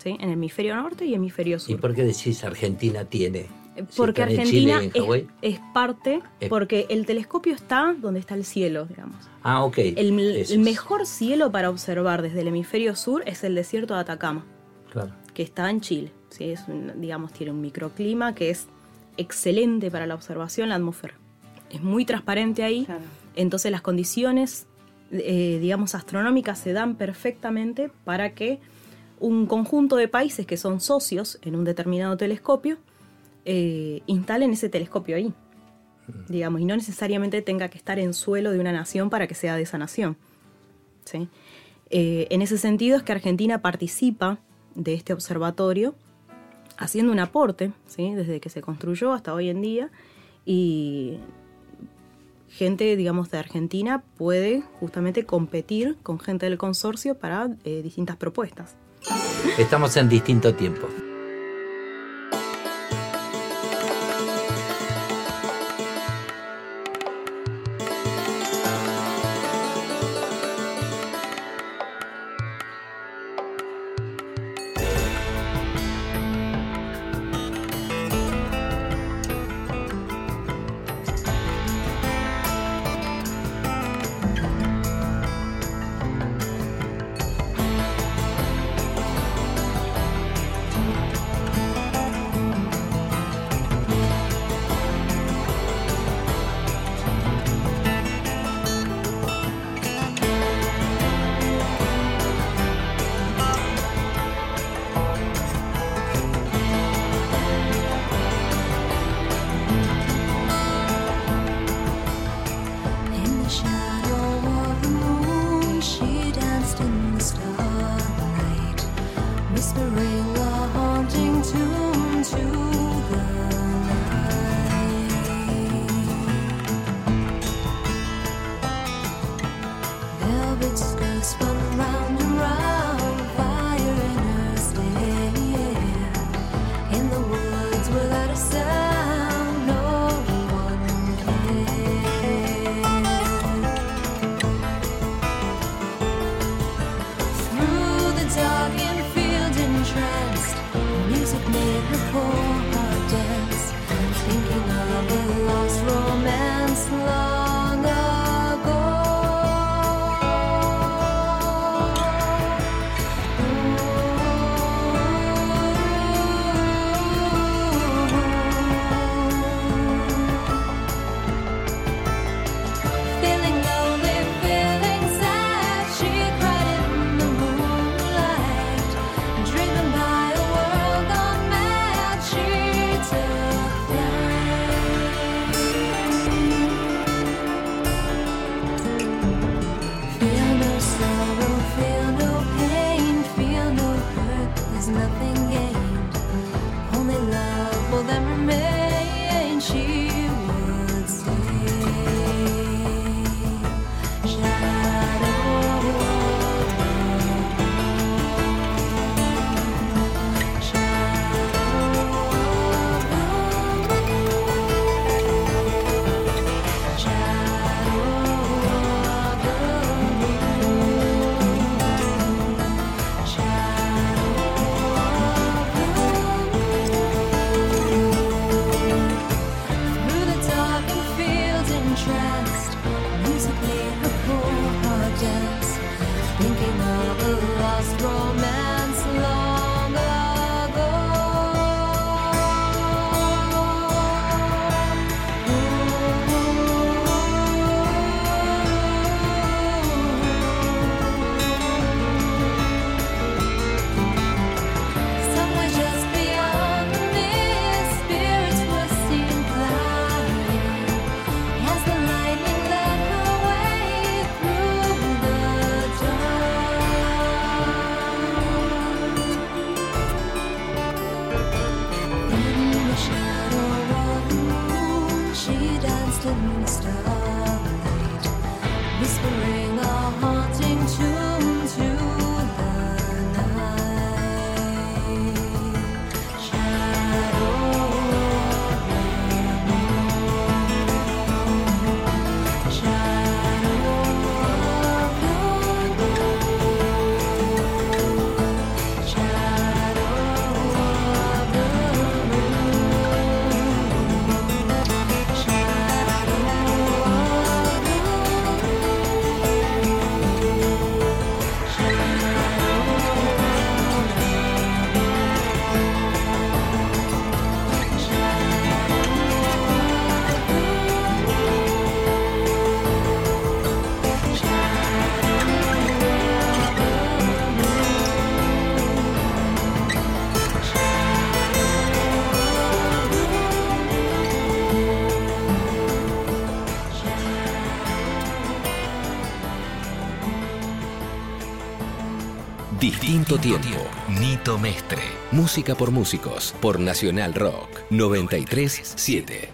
¿sí? en hemisferio norte y hemisferio ¿Y sur. por qué decís Argentina tiene? Si Porque en Argentina Chile y en es, parte, Es- porque el telescopio está donde está el cielo, digamos. Ah, ok. El, el mejor cielo para observar desde el hemisferio sur es el desierto de Atacama. Claro. que está en Chile. ¿sí? Es un- digamos, tiene un microclima que es excelente para la observación, la atmósfera. Es muy transparente ahí, entonces las condiciones, eh, digamos, astronómicas se dan perfectamente para que un conjunto de países que son socios en un determinado telescopio eh, instalen ese telescopio ahí, digamos, y no necesariamente tenga que estar en suelo de una nación para que sea de esa nación. ¿sí? Eh, en ese sentido es que Argentina participa de este observatorio haciendo un aporte, ¿sí? desde que se construyó hasta hoy en día, y gente, digamos, de Argentina puede justamente competir con gente del consorcio para eh, distintas propuestas. Estamos en distinto tiempo. Quinto, tiempo. tiempo. Nito Mestre. Música por músicos. Por Nacional Rock. 93.7.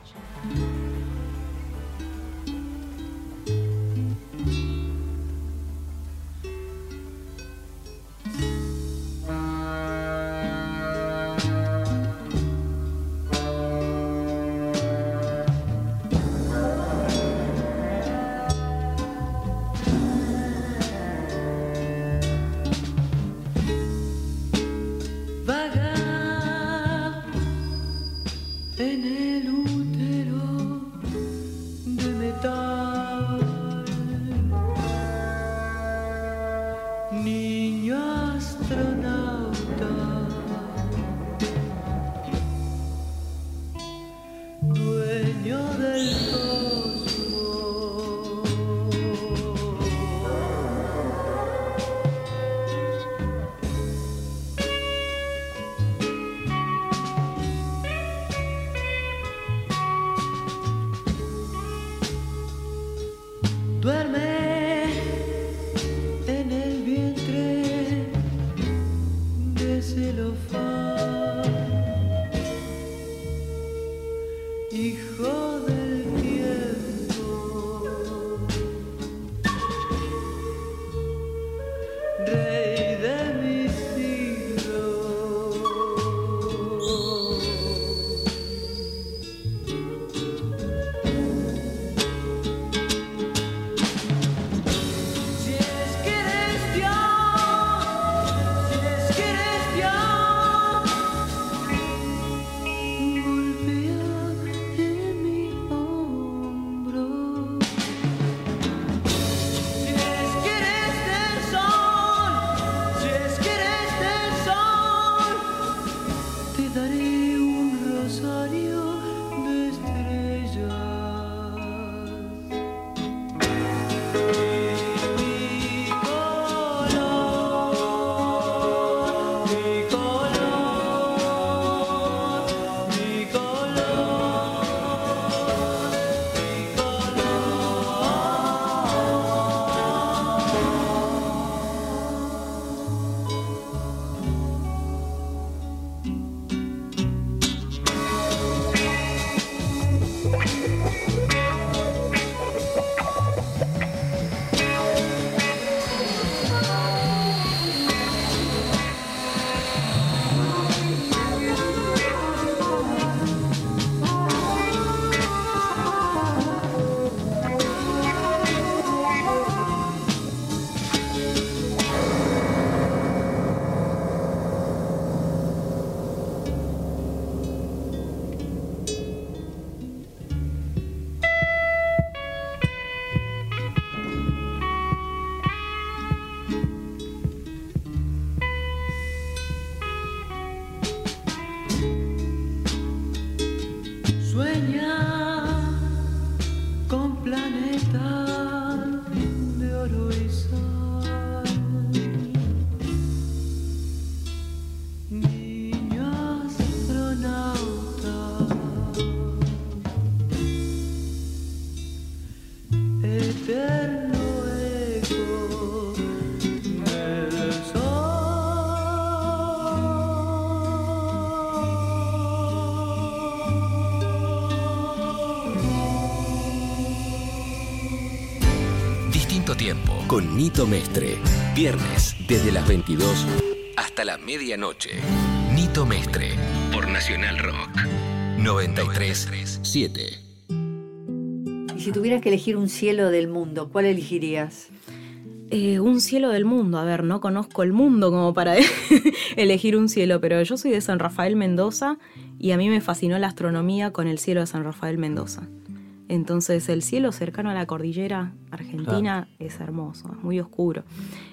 con Nito Mestre. Viernes desde las 22 hasta la medianoche. Nito Mestre por Nacional Rock 937. Y si tuvieras que elegir un cielo del mundo, ¿cuál elegirías? Eh, un cielo del mundo, a ver, no conozco el mundo como para (laughs) elegir un cielo, pero yo soy de San Rafael Mendoza y a mí me fascinó la astronomía con el cielo de San Rafael Mendoza. Entonces el cielo cercano a la cordillera argentina es hermoso, es muy oscuro.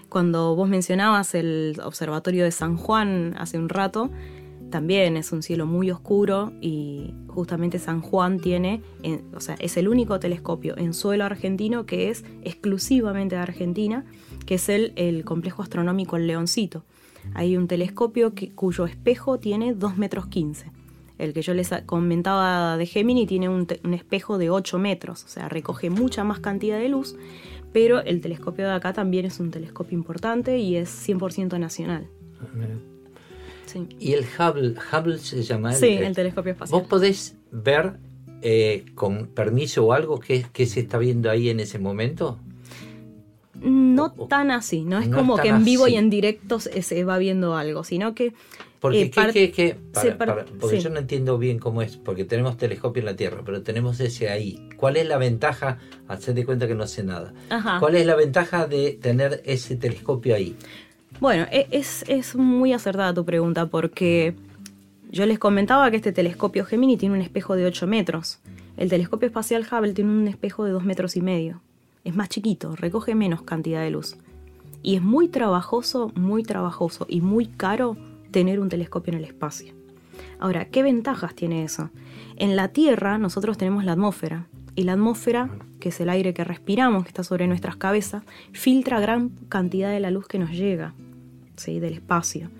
Cuando vos mencionabas el observatorio de San Juan hace un rato, también es un cielo muy oscuro y justamente San Juan tiene, en- o sea, es el único telescopio en suelo argentino que es exclusivamente de Argentina, que es el, el complejo astronómico El Leoncito. Hay un telescopio que- cuyo espejo tiene 2 metros 15. El que yo les comentaba de Gemini tiene un, espejo de 8 metros, o sea, recoge mucha más cantidad de luz, pero el telescopio de acá también es un telescopio importante y es 100% nacional. Sí. Y el Hubble, Hubble se llama. Sí, el telescopio espacial. ¿Vos podés ver eh, con permiso o algo qué, qué se está viendo ahí en ese momento? No tan así, no es no como que en vivo así. y en directo se, se va viendo algo, sino que... Porque, eh, Para- par- para- porque sí. yo no entiendo bien cómo es, porque tenemos telescopio en la Tierra, pero tenemos ese ahí. ¿Cuál es la ventaja? Haced de cuenta que no sé nada. Ajá. ¿Cuál es la ventaja de tener ese telescopio ahí? Bueno, e- es, es muy acertada tu pregunta porque yo les comentaba que este telescopio Gemini tiene un espejo de 8 metros. El telescopio espacial Hubble tiene un espejo de 2 metros y medio. Es más chiquito, recoge menos cantidad de luz. Y es muy trabajoso, muy trabajoso y muy caro tener un telescopio en el espacio. Ahora, ¿qué ventajas tiene eso? En la Tierra nosotros tenemos la atmósfera. Y la atmósfera, que es el aire que respiramos, que está sobre nuestras cabezas, filtra gran cantidad de la luz que nos llega ¿sí? del espacio.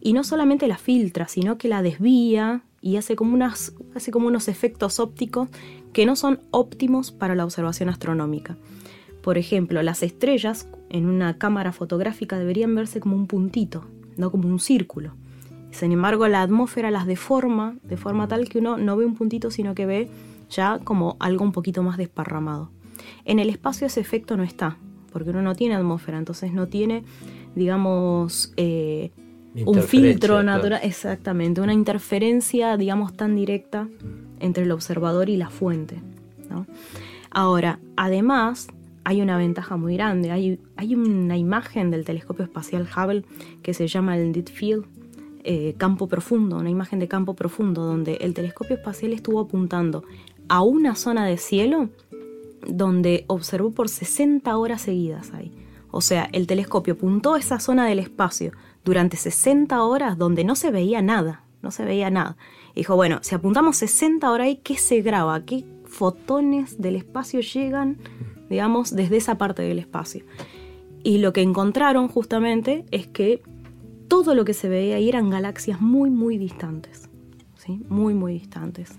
Y no solamente la filtra, sino que la desvía y hace como, unas, hace como unos efectos ópticos que no son óptimos para la observación astronómica. Por ejemplo, las estrellas en una cámara fotográfica deberían verse como un puntito, no como un círculo. Sin embargo, la atmósfera las deforma de forma tal que uno no ve un puntito, sino que ve ya como algo un poquito más desparramado. En el espacio ese efecto no está, porque uno no tiene atmósfera, entonces no tiene, digamos, eh, un filtro natural, exactamente, una interferencia, digamos, tan directa entre el observador y la fuente. ¿no? Ahora, además, hay una ventaja muy grande. Hay, hay una imagen del telescopio espacial Hubble que se llama el Deep Field, eh, campo profundo, una imagen de campo profundo, donde el telescopio espacial estuvo apuntando a una zona de cielo donde observó por 60 horas seguidas ahí. O sea, el telescopio apuntó a esa zona del espacio durante 60 horas donde no se veía nada, no se veía nada. Y dijo, bueno, si apuntamos 60 horas ahí, ¿qué se graba? ¿Qué fotones del espacio llegan, digamos, desde esa parte del espacio? Y lo que encontraron justamente es que todo lo que se veía ahí eran galaxias muy, muy distantes. ¿sí? Muy, muy distantes.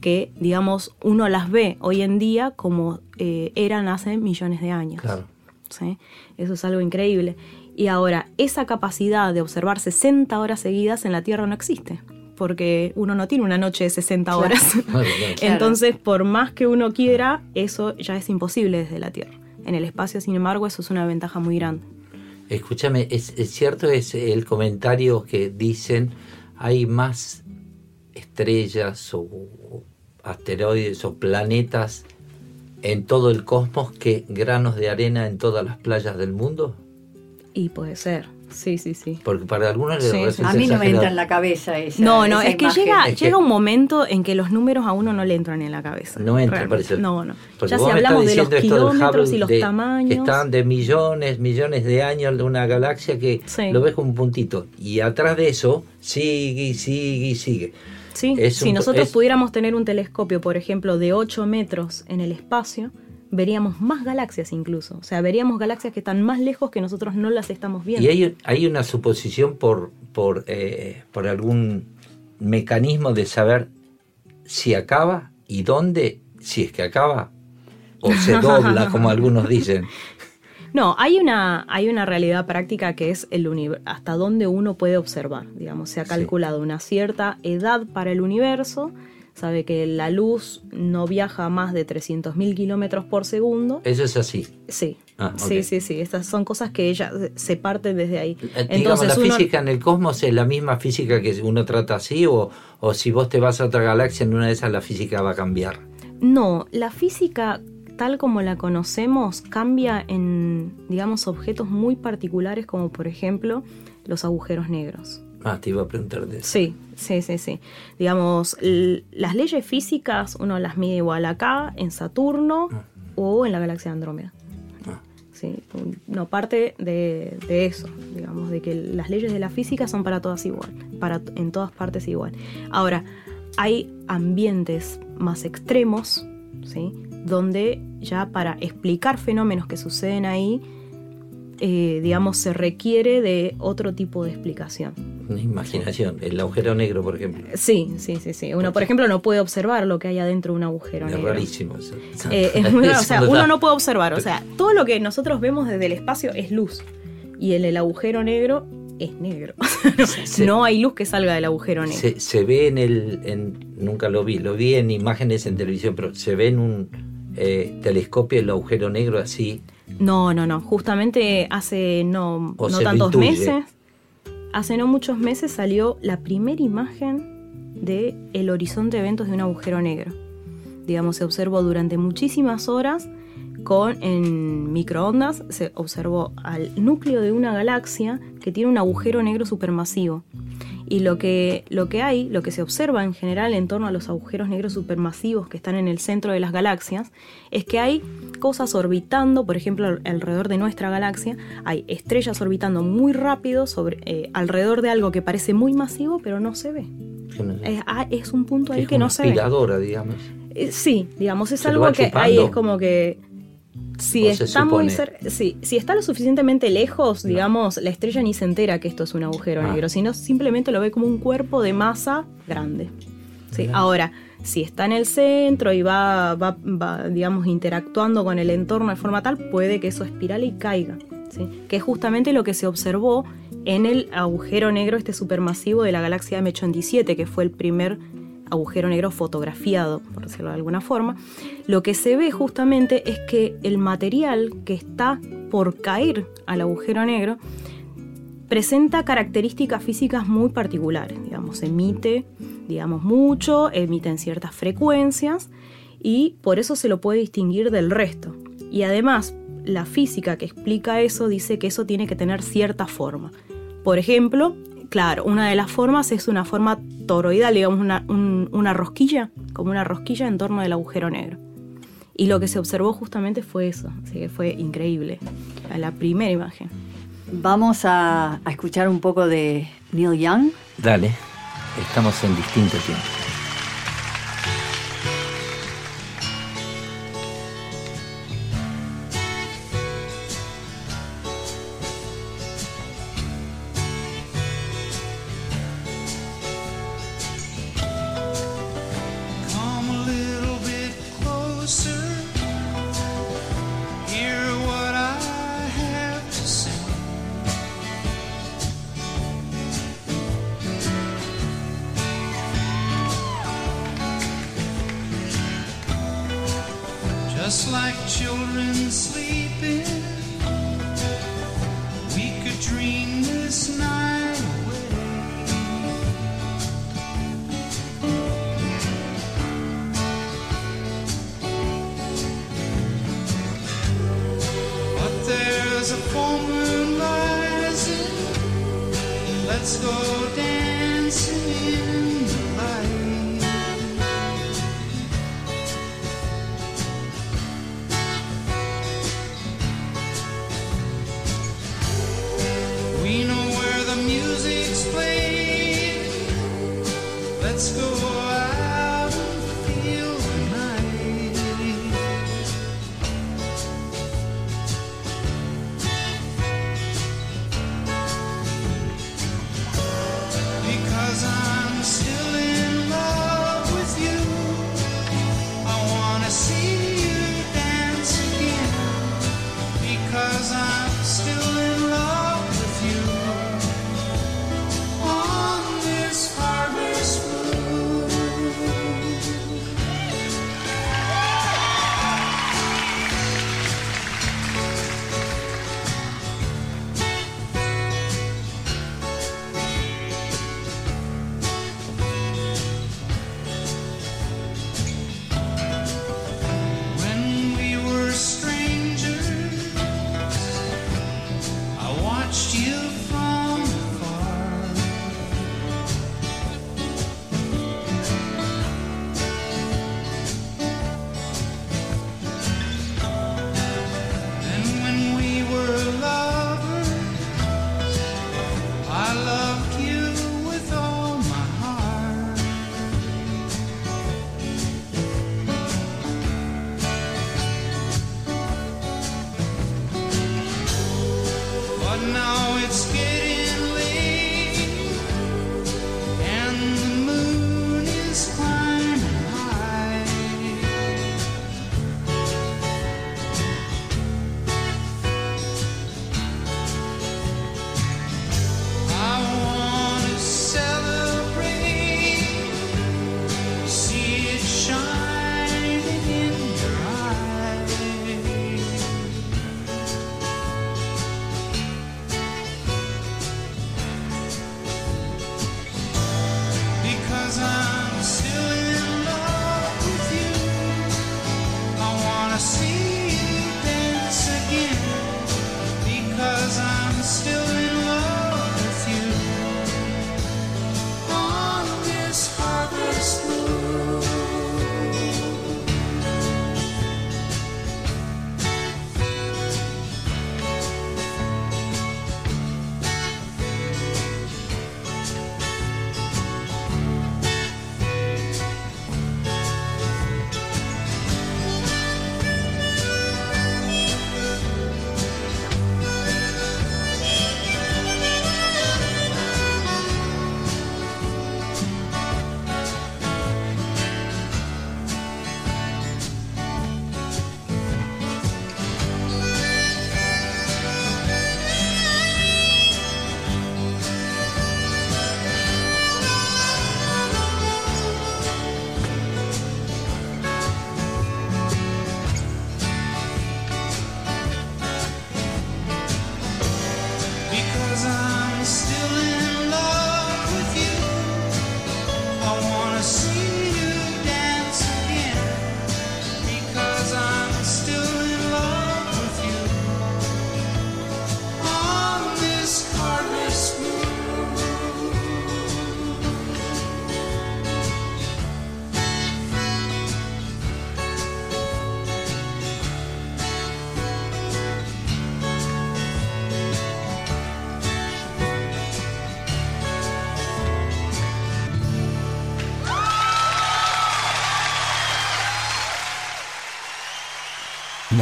Que, digamos, uno las ve hoy en día como eh, eran hace millones de años. Claro. ¿sí? Eso es algo increíble. Y ahora, esa capacidad de observar 60 horas seguidas en la Tierra no existe, porque uno no tiene una noche de 60 Claro. horas. Claro, (laughs) claro. Entonces, por más que uno quiera, eso ya es imposible desde la Tierra. En el espacio, sin embargo, eso es una ventaja muy grande. Escúchame, ¿es, cierto es el comentario que dicen hay más estrellas o asteroides o planetas en todo el cosmos que granos de arena en todas las playas del mundo? Y puede ser, sí, sí, sí. Porque para algunos les Sí, resulta A mí no me entra en la cabeza esa No, no, esa es que imagen. llega, Es que- llega un momento en que los números a uno no le entran en la cabeza. No entra, Realmente. parece. No, no. Porque ya si hablamos de los kilómetros y los de- tamaños. Que están de millones, millones de años de una galaxia que Sí. lo ves como un puntito. Y atrás de eso sigue y sigue y sigue. Sí, Es si un- nosotros es- pudiéramos tener un telescopio, por ejemplo, de 8 metros en el espacio, veríamos más galaxias incluso. O sea, veríamos galaxias que están más lejos que nosotros no las estamos viendo. Y hay, hay una suposición por, por, eh, por algún mecanismo de saber si acaba y dónde, si es que acaba, o se dobla, como (laughs) algunos dicen. No, hay una, hay una realidad práctica que es el hasta dónde uno puede observar. Digamos, se ha Sí. calculado una cierta edad para el universo, sabe que la luz no viaja a más de 300.000 kilómetros por segundo. Eso es así. Sí, Ah, sí, sí, sí. Estas son cosas que ella se parten desde ahí. Eh, Digamos, la uno- física en el cosmos es la misma física que uno trata así, o, o si vos te vas a otra galaxia, en una de esas la física va a cambiar. No, la física tal como la conocemos cambia en, digamos, objetos muy particulares como por ejemplo los agujeros negros. Ah, te iba a preguntar de eso. Sí, sí, sí, sí. Digamos, las leyes físicas uno las mide igual acá, en Saturno o en la galaxia de Andrómeda. Ah. Sí, no parte de, de eso, digamos, de que las leyes de la física son para todas igual, para en todas partes igual. Ahora, hay ambientes más extremos, ¿sí? Donde ya para explicar fenómenos que suceden ahí, eh, digamos, se requiere de otro tipo de explicación. Una imaginación. El agujero negro, por ejemplo. Sí, sí, sí, sí. Uno, por ejemplo, no puede observar lo que hay adentro de un agujero Es negro. rarísimo eso. Eh, es (laughs) raro, o sea, uno no puede observar, o sea, (laughs) todo lo que nosotros vemos desde el espacio es luz. Y en el agujero negro es negro. (laughs) se- no hay luz que salga del agujero negro. Se, se ve en el. En, nunca lo vi, lo vi en imágenes en televisión, pero se ve en un eh, telescopio el agujero negro así. No, no, no. Justamente hace no, O no tantos intuye. meses, hace no muchos meses salió la primera imagen de el horizonte de eventos de un agujero negro. Digamos, se observó durante muchísimas horas con en microondas, se observó al núcleo de una galaxia que tiene un agujero negro supermasivo. Y lo que, lo que hay, lo que se observa en general en torno a los agujeros negros supermasivos que están en el centro de las galaxias, es que hay cosas orbitando, por ejemplo, al- alrededor de nuestra galaxia, hay estrellas orbitando muy rápido sobre, eh, alrededor de algo que parece muy masivo, pero no se ve. Es, ah, es un punto ahí es que no se ve. aspiradora, digamos. Eh, Sí, digamos, es Se algo que ahí es como que si O está muy sí, si está lo suficientemente lejos, digamos, la estrella ni se entera que esto es un agujero Ah. negro, sino simplemente lo ve como un cuerpo de masa grande. Sí, ahora, si está en el centro y va, va, va, digamos, interactuando con el entorno de forma tal, puede que eso espirale y caiga. ¿sí? Que es justamente lo que se observó en el agujero negro este supermasivo de la galaxia M87, que fue el primer agujero negro fotografiado, por decirlo de alguna forma, lo que se ve justamente es que el material que está por caer al agujero negro presenta características físicas muy particulares, digamos, emite, digamos, mucho, emite en ciertas frecuencias y por eso se lo puede distinguir del resto. Y además, la física que explica eso dice que eso tiene que tener cierta forma. Por ejemplo, claro, una de las formas es una forma toroidal, digamos, una, un- una rosquilla, como una rosquilla en torno del agujero negro. Y lo que se observó justamente fue eso, así que fue increíble, a la primera imagen. Vamos a, a escuchar un poco de Neil Young. Dale, estamos en distinto tiempo. just like children sleeping. We could dream this night away. But there's a full moon rising. Let's go down.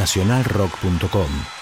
nacionalrock.com.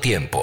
tiempo.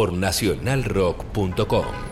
Por nacionalrock.com.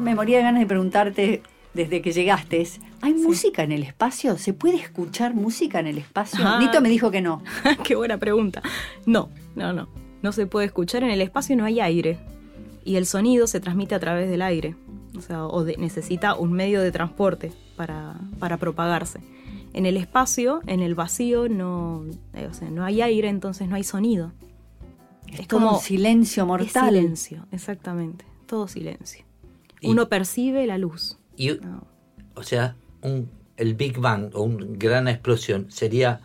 me moría de ganas de preguntarte desde que llegaste. ¿Hay música en el espacio? ¿Se puede escuchar música en el espacio? Ah. Nito me dijo que no. (laughs) Qué buena pregunta. No, no, no. No se puede escuchar en el espacio, no hay aire. Y el sonido se transmite a través del aire. O sea, o de- necesita un medio de transporte para, para propagarse. En el espacio, en el vacío, no, eh, o sea, no hay aire, entonces no hay sonido. Es como un silencio mortal. Es silencio, exactamente. Todo silencio. Y- Uno percibe la luz. Y, O sea, un, el Big Bang o una gran explosión sería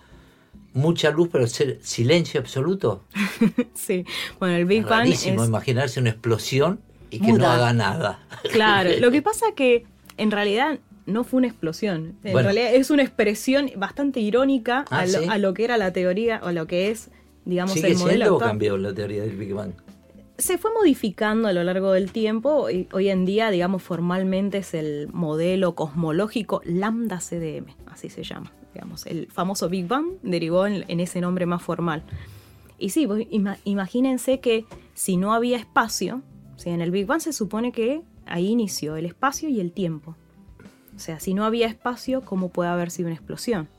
mucha luz, pero ser silencio absoluto. (laughs) sí. Bueno, el Big Es Bang es... imaginarse una explosión y que no Muda. haga nada. (laughs) Claro, lo que (laughs) pasa que en realidad no fue una explosión. En Bueno. realidad es una expresión bastante irónica Ah, a, lo, ¿sí? a lo que era la teoría o lo que es, digamos, ¿Sigue el modelo siendo o cambió la teoría del Big Bang? Se fue modificando a lo largo del tiempo. y hoy en día, digamos, formalmente es el modelo cosmológico Lambda CDM, así se llama. Digamos, el famoso Big Bang derivó en, ese nombre más formal. Y sí, imagínense que si no había espacio, ¿sí? en el Big Bang se supone que ahí inició el espacio y el tiempo. O sea, si no había espacio, ¿cómo puede haber sido una explosión?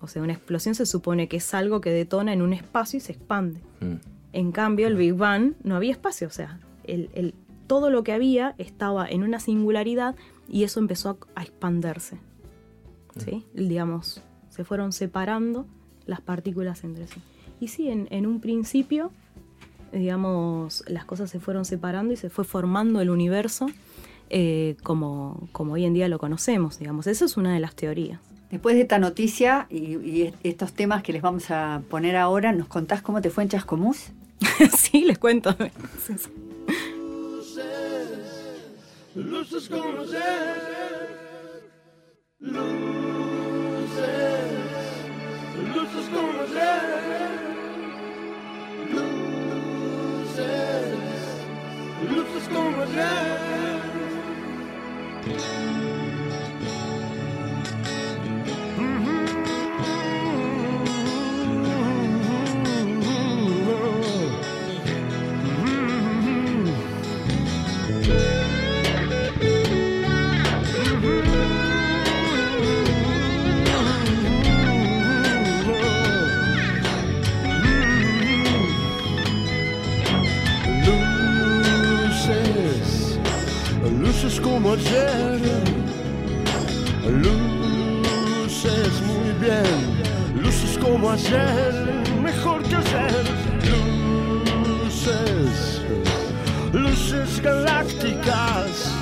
O sea, una explosión se supone que es algo que detona en un espacio y se expande. Mm. En cambio, el Big Bang no había espacio, o sea, el- el- todo lo que había estaba en una singularidad y eso empezó a, a expandirse. ¿Sí? Digamos, se fueron separando las partículas entre sí. Y sí, en, en un principio, digamos, las cosas se fueron separando y se fue formando el universo eh, como, como hoy en día lo conocemos, digamos. Eso es una de las teorías. Después de esta noticia y, y est- estos temas que les vamos a poner ahora, ¿nos contás cómo te fue en Chascomús? (laughs) sí, les cuento. Luces como ayer. Luces, luces como ayer. Luces, luces como ayer. Luces, luces como ayer. Luces muy bien, luces como ayer, mejor que ayer. Luces, luces galácticas,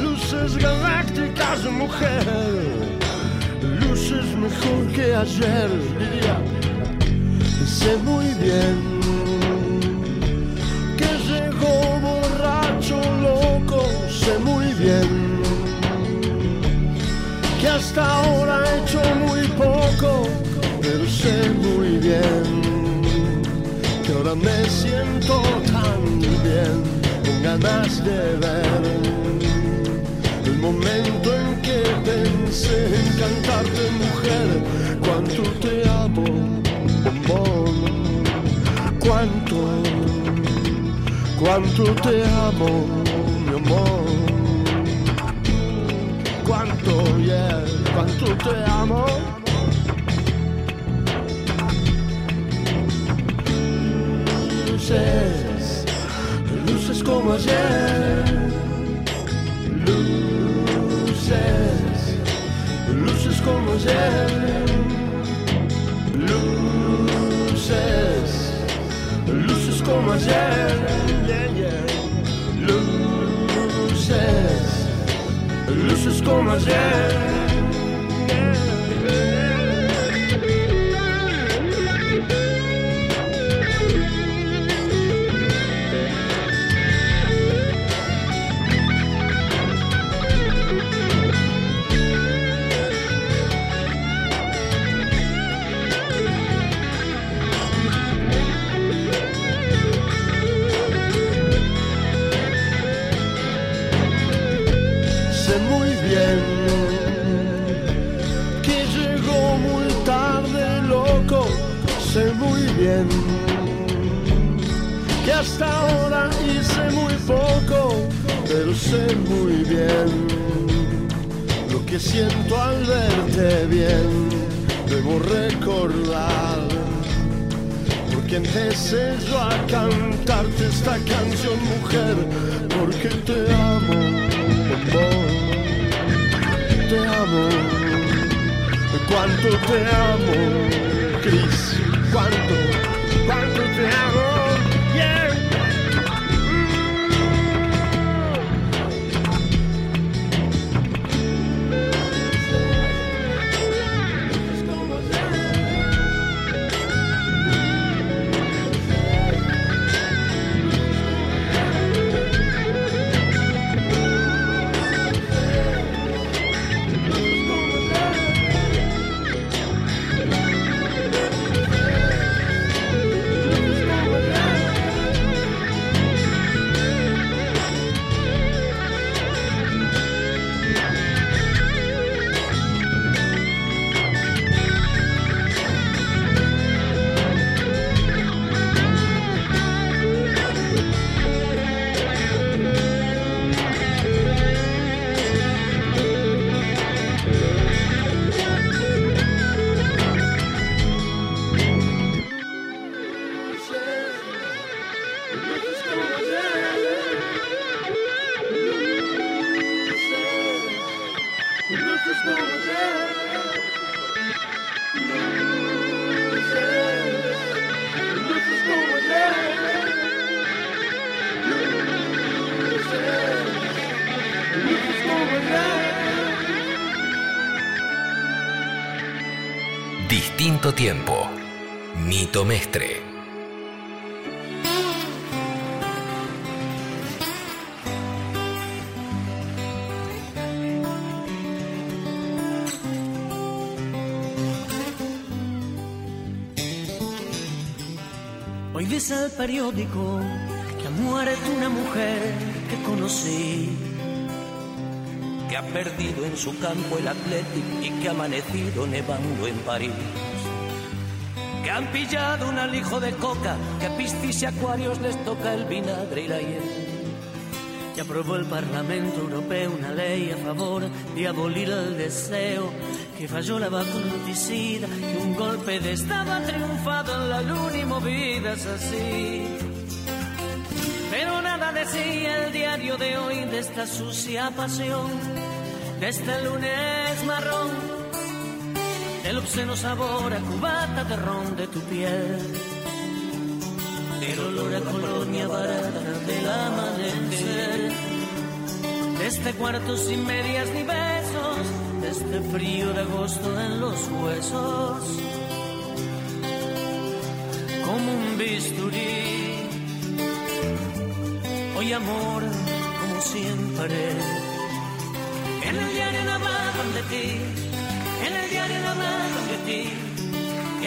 luces galácticas mujer. Luces mejor que ayer, diría. Sé muy bien sé muy bien que hasta ahora he hecho muy poco, pero sé muy bien que ahora me siento tan bien, con ganas de ver el momento en que pensé en cantarte mujer, cuánto te amo, bombón, cuánto cuánto te amo, Cuánto, yeah, cuánto te amo. Luces, luces como ayer. Luces, luces como ayer. Luces, luces como ayer. Luces como ayer. Sé muy bien lo que siento al verte bien. Debo recordar porque empecé yo a cantarte esta canción, mujer, porque te amo, te amo, cuánto te amo, Cris, cuánto, cuánto te amo, tiempo. Nito Mestre. Hoy dice el periódico que ha muerto una mujer que conocí, que ha perdido en su campo el Athletic y que ha amanecido nevando en París. Han pillado un alijo de coca, que a piscis y acuarios les toca el vinagre y la hiel. Y aprobó el Parlamento Europeo una ley a favor de abolir el deseo, que falló la vacuna anticida, que un golpe de Estado ha triunfado en la luna y movidas así. Pero nada decía el diario de hoy de esta sucia pasión, de este lunes marrón, del obsceno sabor a cubata de ron de tu piel, del olor a colonia barata del amanecer, de este cuarto sin medias ni besos, de este frío de agosto en los huesos, como un bisturí. Hoy amor, como siempre, en el diario no hablaban de ti, el diario no hablaban de ti,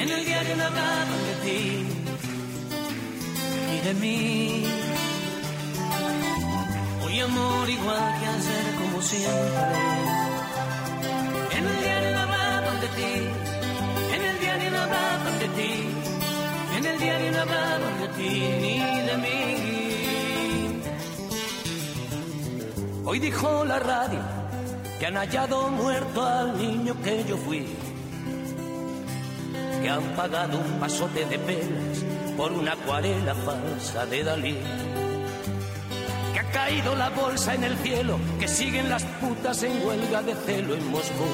en el diario no hablaban de ti y de mí. Hoy amor igual que ayer, como siempre, en el diario no hablaban de ti, en el diario no hablaban de ti, en el diario no hablaban de ti ni de mí. Hoy dijo la radio que han hallado muerto al niño que yo fui, que han pagado un pasote de pelas por una acuarela falsa de Dalí, que ha caído la bolsa en el cielo, que siguen las putas en huelga de celo en Moscú,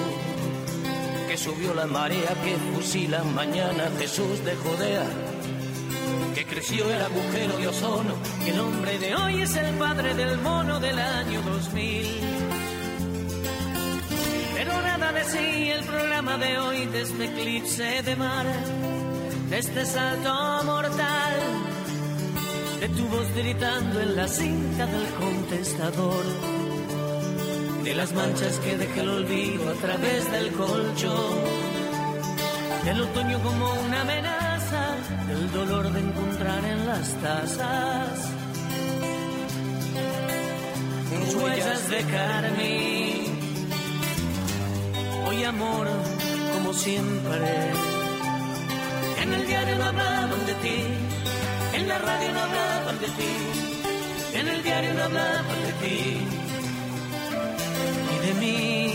que subió la marea que fusila mañana Jesús de Judea, que creció el agujero de ozono, que el hombre de hoy es el padre del mono del año 2000. Decía el programa de hoy de este eclipse de mar, de este salto mortal, de tu voz gritando en la cinta del contestador, de las manchas que deja el olvido a través del colchón, del otoño como una amenaza, del dolor de encontrar en las tazas huellas de carmín. Hoy amor, como siempre. En el diario no hablaban de ti, en la radio no hablaban de ti, en el diario no hablaban de ti y de mí.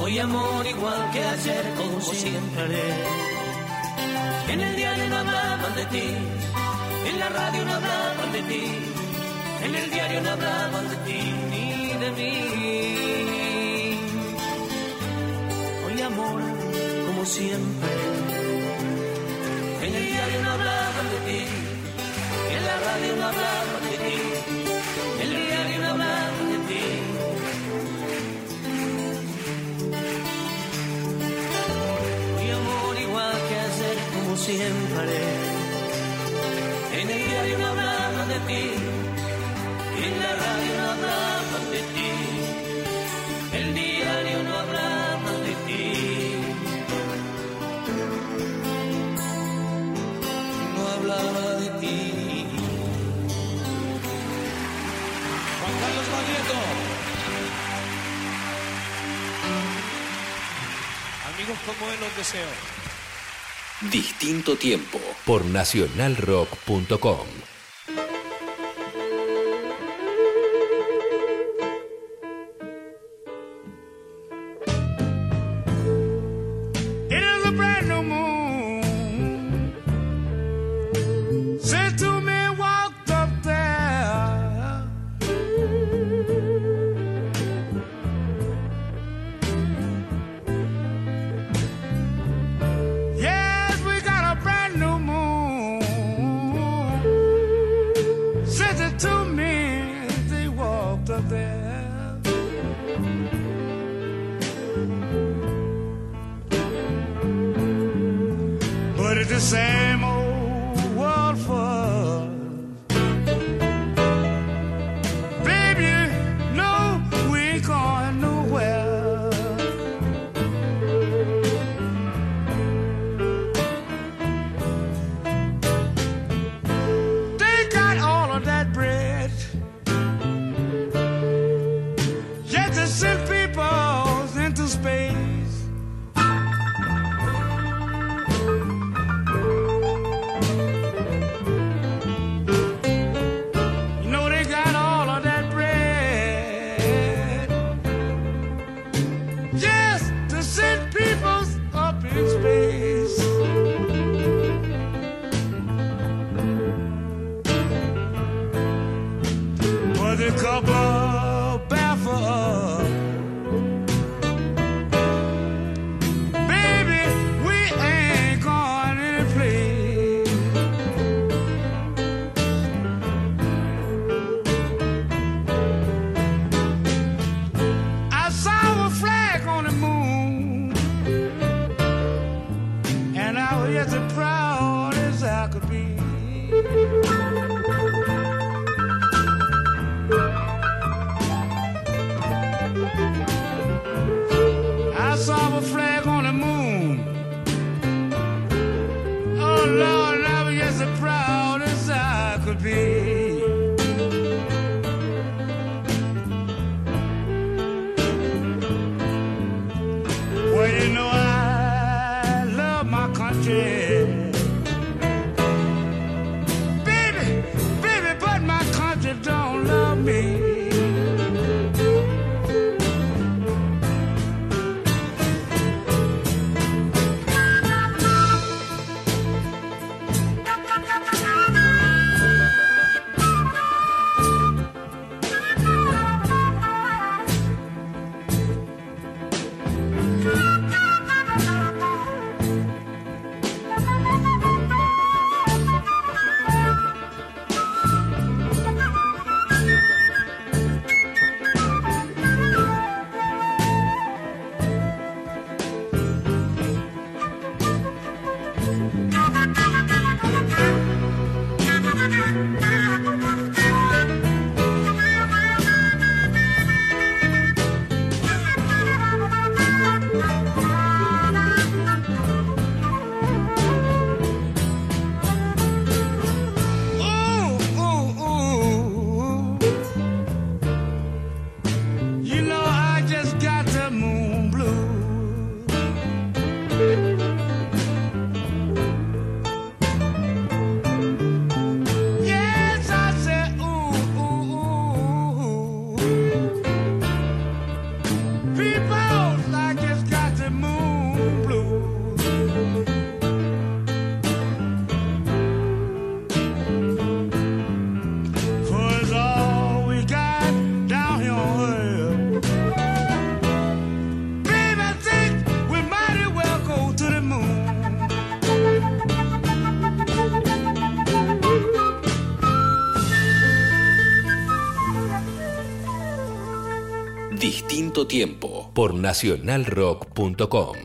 Hoy amor igual que ayer, como siempre. En el diario no hablaban de ti, en la radio no hablaban de ti, en el diario no hablaban de ti ni de mí. Como siempre. En el diario no hablaban de ti, en la radio no hablaban de ti, en el diario no hablaban de ti. Hoy amor igual que ayer, como siempre. En el diario no hablaban de ti, en la radio no hablaban de ti, Amigos como él los deseo. Distinto tiempo por nacionalrock.com. tiempo por nacionalrock.com.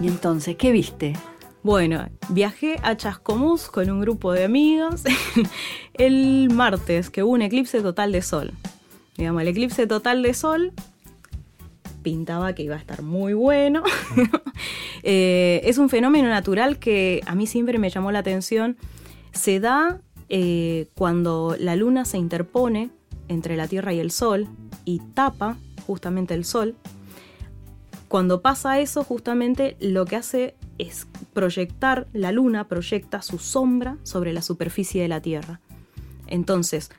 Y entonces, ¿qué viste? Bueno, viajé a Chascomús con un grupo de amigos (laughs) el martes, que hubo un eclipse total de sol. Digamos, el eclipse total de sol pintaba que iba a estar muy bueno. (laughs) Eh, es un fenómeno natural que a mí siempre me llamó la atención. Se da eh, cuando la luna se interpone entre la Tierra y el Sol y tapa justamente el Sol. Cuando pasa eso, justamente lo que hace es proyectar, la luna proyecta su sombra sobre la superficie de la Tierra. Entonces,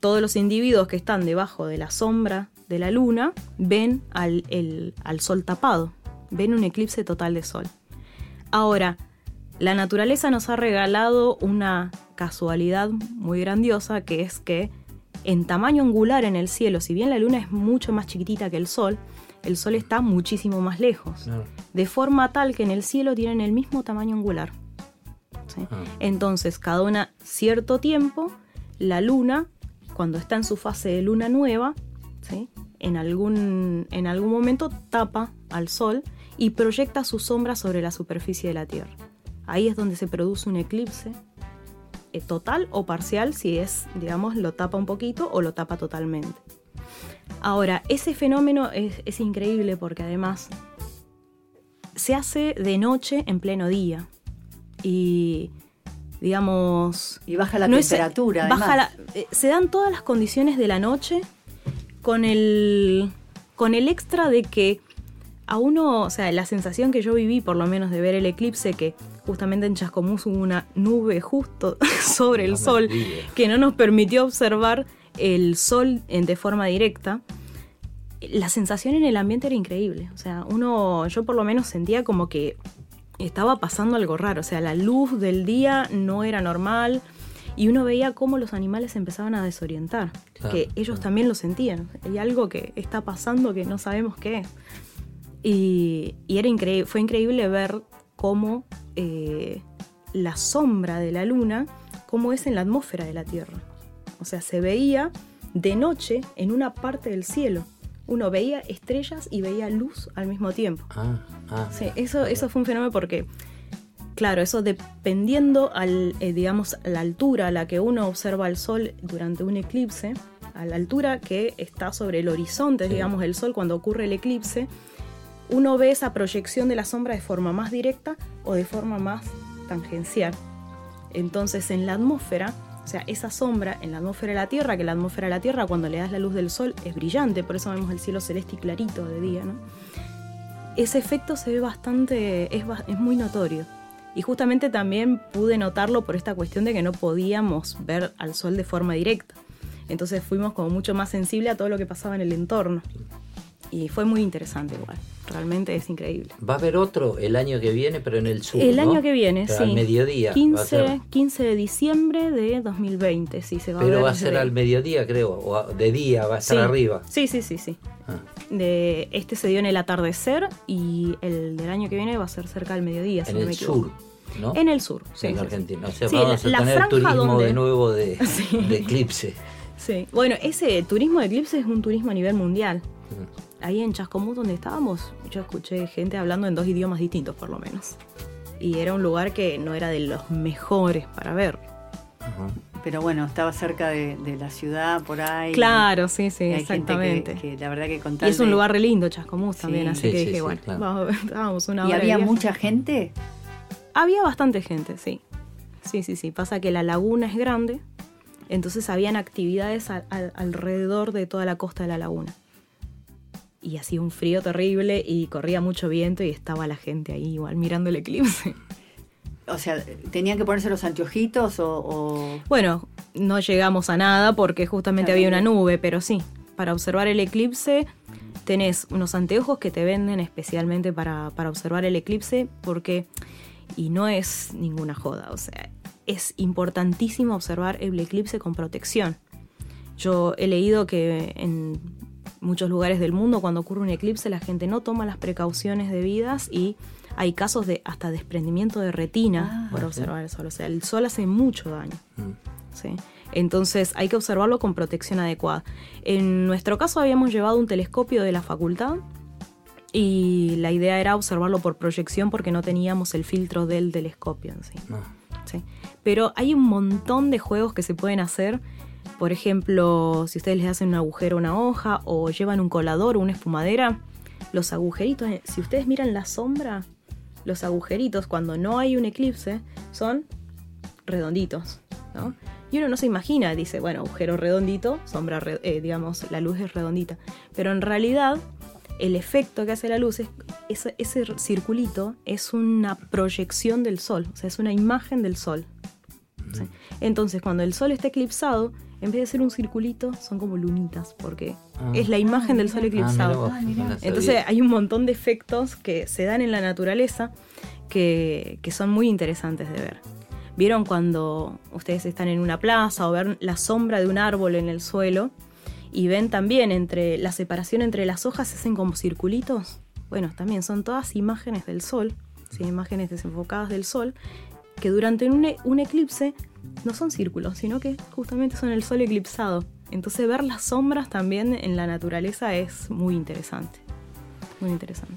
todos los individuos que están debajo de la sombra de la luna ven al, el- al sol tapado, ven un eclipse total de sol. Ahora, la naturaleza nos ha regalado una casualidad muy grandiosa que es que en tamaño angular en el cielo, si bien la luna es mucho más chiquitita que el sol, el sol está muchísimo más lejos, de forma tal que en el cielo tienen el mismo tamaño angular. ¿sí? Entonces, cada una cierto tiempo, la luna, cuando está en su fase de luna nueva, ¿sí? en, algún, en algún momento tapa al sol y proyecta su sombra sobre la superficie de la Tierra. ahí es donde se produce un eclipse total o parcial, si es, digamos, lo tapa un poquito o lo tapa totalmente. Ahora, ese fenómeno es, es increíble porque además se hace de noche en pleno día. Y digamos. Y baja la no es- temperatura, baja la- eh, se dan todas las condiciones de la noche con el. con el extra de que a uno, o sea, la sensación que yo viví, por lo menos de ver el eclipse, que justamente en Chascomús hubo una nube justo (laughs) sobre el sol que no nos permitió observar el sol en- de forma directa. La sensación en el ambiente era increíble. O sea, uno, yo por lo menos sentía como que estaba pasando algo raro. O sea, la luz del día no era normal y uno veía cómo los animales se empezaban a desorientar. Claro, que ellos también lo sentían. Hay algo que está pasando que no sabemos qué es. Y, y era increíble, fue increíble ver cómo eh, la sombra de la luna, cómo es en la atmósfera de la Tierra. O sea, se veía de noche en una parte del cielo. Uno veía estrellas y veía luz al mismo tiempo. Ah, ah. Sí, eso, eso fue un fenómeno porque, claro, eso dependiendo al, eh, digamos, a la altura a la que uno observa el sol durante un eclipse, a la altura que está sobre el horizonte, digamos, del sol cuando ocurre el eclipse, uno ve esa proyección de la sombra de forma más directa o de forma más tangencial. Entonces, en la atmósfera, o sea, esa sombra en la atmósfera de la Tierra, que la atmósfera de la Tierra cuando le das la luz del sol es brillante, por eso vemos el cielo celeste y clarito de día, ¿no? ese efecto se ve bastante, es, muy notorio. Y justamente también pude notarlo por esta cuestión de que no podíamos ver al sol de forma directa. Entonces fuimos como mucho más sensibles a todo lo que pasaba en el entorno. Y fue muy interesante igual. Realmente es increíble. Va a haber otro el año que viene, pero en el sur. el ¿no? año que viene, Pero sí. Al mediodía. va a 15, ser. 15 de diciembre de 2020, sí, se va a pero va a ser al mediodía, creo. O de día, va a estar Sí. arriba. Sí, sí, sí, sí. Ah. De, este se dio en el atardecer y el del año que viene va a ser cerca del mediodía, si En no el me sur, ¿no? En el sur, sí. en sí. Argentina. O sea, Sí, vamos la- a tener turismo donde- de nuevo de, (laughs) Sí. de eclipse. Sí. Bueno, ese turismo de eclipse es un turismo a nivel mundial. Ahí en Chascomús donde estábamos, yo escuché gente hablando en dos idiomas distintos por lo menos. Y era un lugar que no era de los mejores para ver. Pero bueno, estaba cerca de, de la ciudad, por ahí. Claro, sí, sí, Y hay exactamente. Gente que, que la verdad que Y es un de- lugar re lindo, Chascomús también, Sí. así Sí, que sí, dije, sí, bueno, claro. (laughs) vamos, estábamos una ¿Y hora de había mucha gente? Había bastante gente, sí. Sí, sí, sí. Pasa que la laguna es grande, entonces habían actividades al- al- alrededor de toda la costa de la laguna. Y hacía un frío terrible y corría mucho viento y estaba la gente ahí igual mirando el eclipse. O sea, ¿tenían que ponerse los anteojitos o...? o- Bueno, no llegamos a nada porque justamente había una nube, pero sí, para observar el eclipse tenés unos anteojos que te venden especialmente para, para observar el eclipse porque, y no es ninguna joda, o sea, es importantísimo observar el eclipse con protección. Yo he leído que en muchos lugares del mundo cuando ocurre un eclipse la gente no toma las precauciones debidas y hay casos de hasta desprendimiento de retina Ah, por sí. observar el sol. O sea, el sol hace mucho daño. Mm. ¿sí? Entonces hay que observarlo con protección adecuada. En nuestro caso habíamos llevado un telescopio de la facultad y la idea era observarlo por proyección porque no teníamos el filtro del telescopio en sí. ¿sí? Pero hay un montón de juegos que se pueden hacer. Por ejemplo, si ustedes les hacen un agujero a una hoja o llevan un colador o una espumadera, los agujeritos, eh, si ustedes miran la sombra, los agujeritos cuando no hay un eclipse son redonditos, ¿no? Y uno no se imagina, dice, bueno, agujero redondito, sombra, eh, digamos, la luz es redondita. Pero en realidad, el efecto que hace la luz es, ese, ese circulito es una proyección del sol, o sea, es una imagen del sol. ¿Sí? Entonces, cuando el sol está eclipsado, en vez de ser un circulito, son como lunitas, porque Ah. es la imagen del sol Ah, eclipsado. vos, sabía. Entonces, hay un montón de efectos que se dan en la naturaleza que, que son muy interesantes de ver. ¿Vieron cuando ustedes están en una plaza o ven la sombra de un árbol en el suelo y ven también entre la separación entre las hojas se hacen como circulitos? Bueno, también son todas imágenes del sol, ¿sí? imágenes desenfocadas del sol, que durante un, e- un eclipse no son círculos, sino que justamente son el sol eclipsado. Entonces ver las sombras también en la naturaleza es muy interesante. Muy interesante.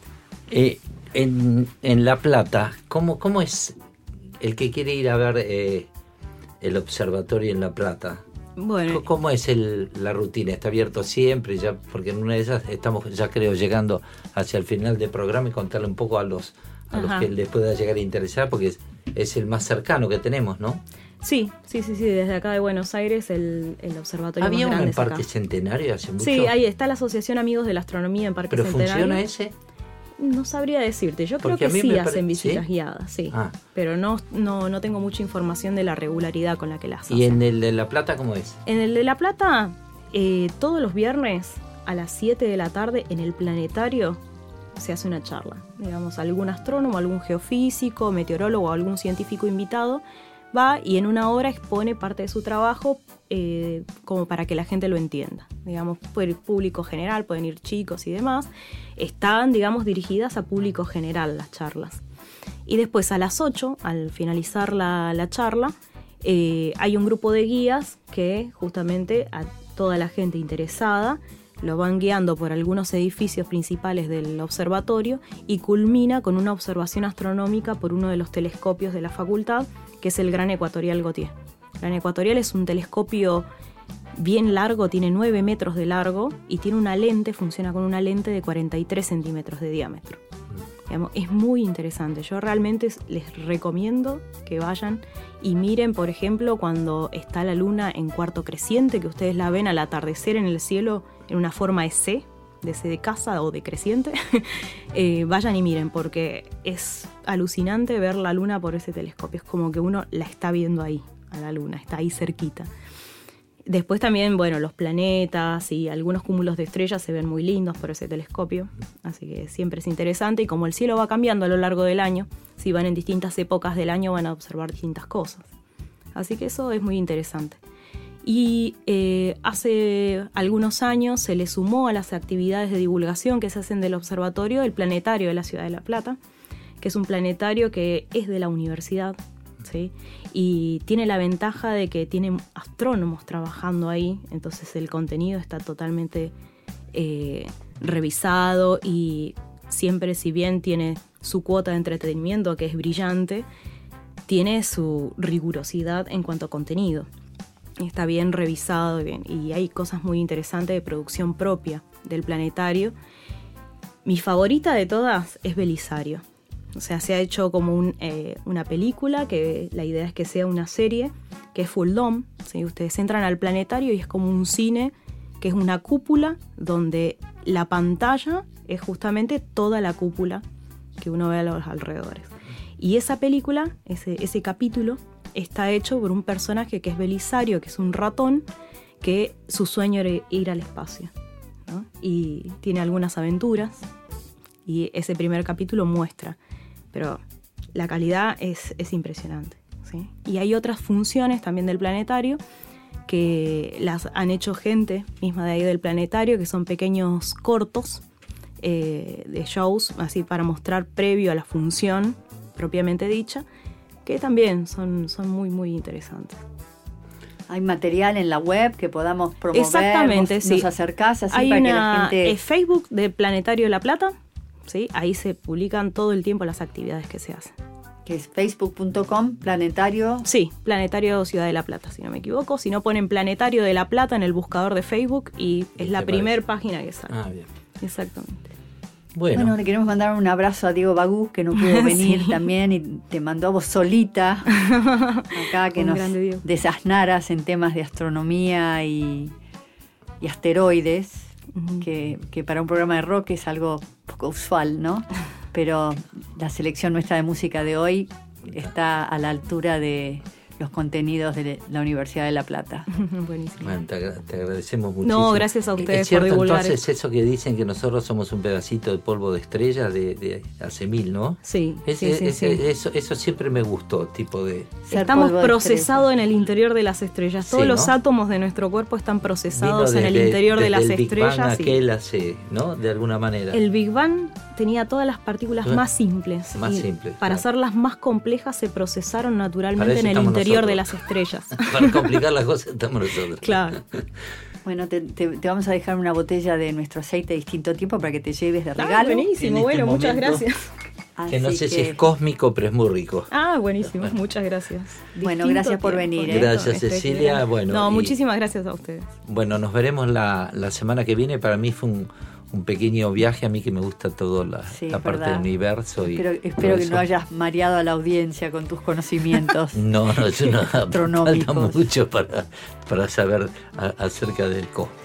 Eh, en, en La Plata, ¿cómo, cómo es el que quiere ir a ver eh, el observatorio en La Plata, Bueno, ¿cómo- ¿cómo es el- la rutina? ¿Está abierto siempre? ya Porque en una de esas estamos ya creo llegando hacia el final del programa y contarle un poco a los, a los que les pueda llegar a interesar porque es, el más cercano que tenemos, ¿no? sí, sí, sí, sí, desde acá de Buenos Aires el, el observatorio Había más uno en acá. Parque Centenario hace mucho. Sí, ahí está la Asociación Amigos de la Astronomía en Parque ¿Pero Centenario. funciona ese? No sabría decirte, yo Porque creo que sí hacen visitas ¿sí? guiadas, sí. Ah. Pero no, no, no tengo mucha información de la regularidad con la que las hacen. ¿Y en el de La Plata cómo es? En el de La Plata, eh, todos los viernes a las 7 de la tarde en el planetario se hace una charla. Digamos, algún astrónomo, algún geofísico, meteorólogo algún científico invitado va y en una hora expone parte de su trabajo eh, como para que la gente lo entienda. Digamos, puede ir público general, pueden ir chicos y demás. Están, digamos, dirigidas a público general las charlas. Y después a las 8, al finalizar la, la charla, eh, hay un grupo de guías que justamente a toda la gente interesada lo van guiando por algunos edificios principales del observatorio y culmina con una observación astronómica por uno de los telescopios de la facultad, que es el Gran Ecuatorial Gautier. Gran Ecuatorial es un telescopio bien largo, tiene 9 metros de largo y tiene una lente, funciona con una lente de 43 centímetros de diámetro. Es muy interesante. Yo realmente les recomiendo que vayan y miren, por ejemplo, cuando está la luna en cuarto creciente, que ustedes la ven al atardecer en el cielo en una forma de C, de C de casa o de creciente. (laughs) Eh, vayan y miren, porque es alucinante ver la luna por ese telescopio. Es como que uno la está viendo ahí, a la luna, está ahí cerquita. Después también, bueno, los planetas y algunos cúmulos de estrellas se ven muy lindos por ese telescopio, así que siempre es interesante y como el cielo va cambiando a lo largo del año, si van en distintas épocas del año van a observar distintas cosas. Así que eso es muy interesante. Y eh, hace algunos años se le sumó a las actividades de divulgación que se hacen del observatorio el planetario de la Ciudad de La Plata, que es un planetario que es de la universidad, y tiene la ventaja de que tiene astrónomos trabajando ahí, entonces el contenido está totalmente eh, revisado y siempre si bien tiene su cuota de entretenimiento que es brillante, tiene su rigurosidad en cuanto a contenido. Está bien revisado bien, y hay cosas muy interesantes de producción propia del planetario. Mi favorita de todas es Belisario. O sea, se ha hecho como eh, una película, que la idea es que sea una serie, que es Full Dome. ¿sí? Ustedes entran al planetario y es como un cine, que es una cúpula, donde la pantalla es justamente toda la cúpula que uno ve a los alrededores. Y esa película, ese, capítulo, está hecho por un personaje que es Belisario, que es un ratón, que su sueño era ir al espacio. Y tiene algunas aventuras, y ese primer capítulo muestra, pero la calidad es, es impresionante. ¿sí? Y hay otras funciones también del planetario que las han hecho gente misma de ahí del planetario, que son pequeños cortos eh, de shows, así para mostrar previo a la función propiamente dicha, que también son, son muy, muy interesantes. Hay material en la web que podamos promover. Exactamente, vos sí. Nos acercás así Hay para que una la gente. eh, Facebook de Planetario de La Plata, ¿sí? ahí se publican todo el tiempo las actividades que se hacen. que es facebook.com planetario. Sí, Planetario Ciudad de La Plata, si no me equivoco. Si no ponen Planetario de La Plata en el buscador de Facebook y es la te primer página que sale. Ah, bien. Exactamente. Bueno, le queremos mandar un abrazo a Diego Bagú, que no pudo (laughs) venir Sí. también y te mandó a vos solita (laughs) acá que Un nos desasnaras en temas de astronomía y, y asteroides, que, que para un programa de rock es algo poco usual, ¿no? (laughs) Pero la selección nuestra de música de hoy está a la altura de los contenidos de la Universidad de La Plata. (laughs) Buenísimo. Bueno, te, agra- te agradecemos muchísimo. No, gracias a ustedes ¿Es cierto por divulgar entonces eso que dicen que nosotros somos un pedacito de polvo de estrella de, de hace mil, ¿no? Sí, Ese- sí, sí, ese- sí. Eso, eso siempre me gustó, tipo de... Estamos procesados en el interior de las estrellas. Todos Sí, los ¿no? átomos de nuestro cuerpo están procesados en el desde- interior de las el Big Bang estrellas. y- aquel hace, ¿no? De alguna manera. El Big Bang tenía todas las partículas más simples. más simples, Para claro. hacerlas más complejas se procesaron naturalmente en el estamos interior de las estrellas. (laughs) Para complicar las cosas estamos nosotros. Claro. Bueno, te, te- te vamos a dejar una botella de nuestro aceite de distinto tiempo para que te lleves de Ah, regalo. buenísimo, En este bueno, muchas gracias. que no sé si es cósmico, pero es muy rico. Ah, buenísimo, muchas gracias. Bueno, Distinto gracias por venir, ¿eh? Gracias, Cecilia. Bueno, no, y- muchísimas gracias a ustedes. Bueno, nos veremos la, la semana que viene. Para mí fue un, un pequeño viaje, a mí que me gusta toda la, Sí, la es parte del universo. Y Espero, que eso. no hayas mareado a la audiencia con tus conocimientos. (laughs) No, no, yo no. (laughs) Falta mucho para, para saber a- acerca del cosmos.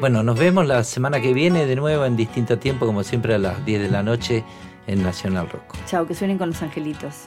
Bueno, nos vemos la semana que viene de nuevo en distinto tiempo, como siempre a las 10 de la noche en Nacional Rock. Chao, que suenen con los angelitos.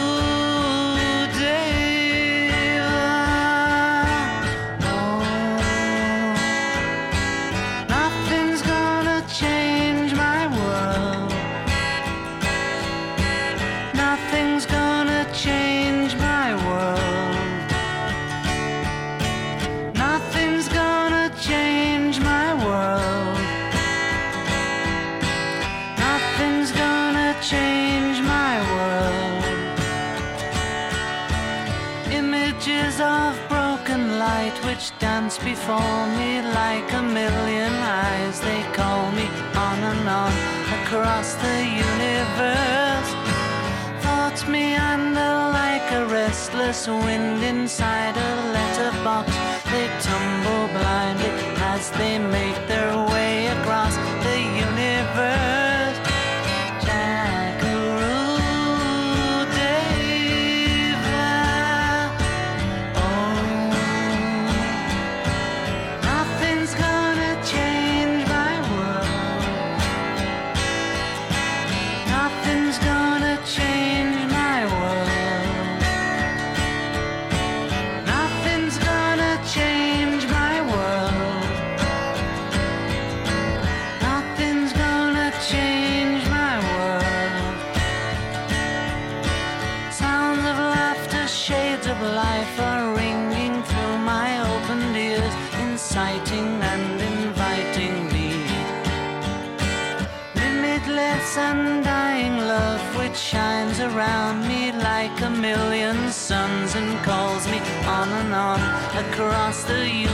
light which dance before me like a million eyes. They call me on and on across the universe. Thoughts meander like a restless wind inside a letterbox. They tumble blindly as they make their way across the universe. Across the universe.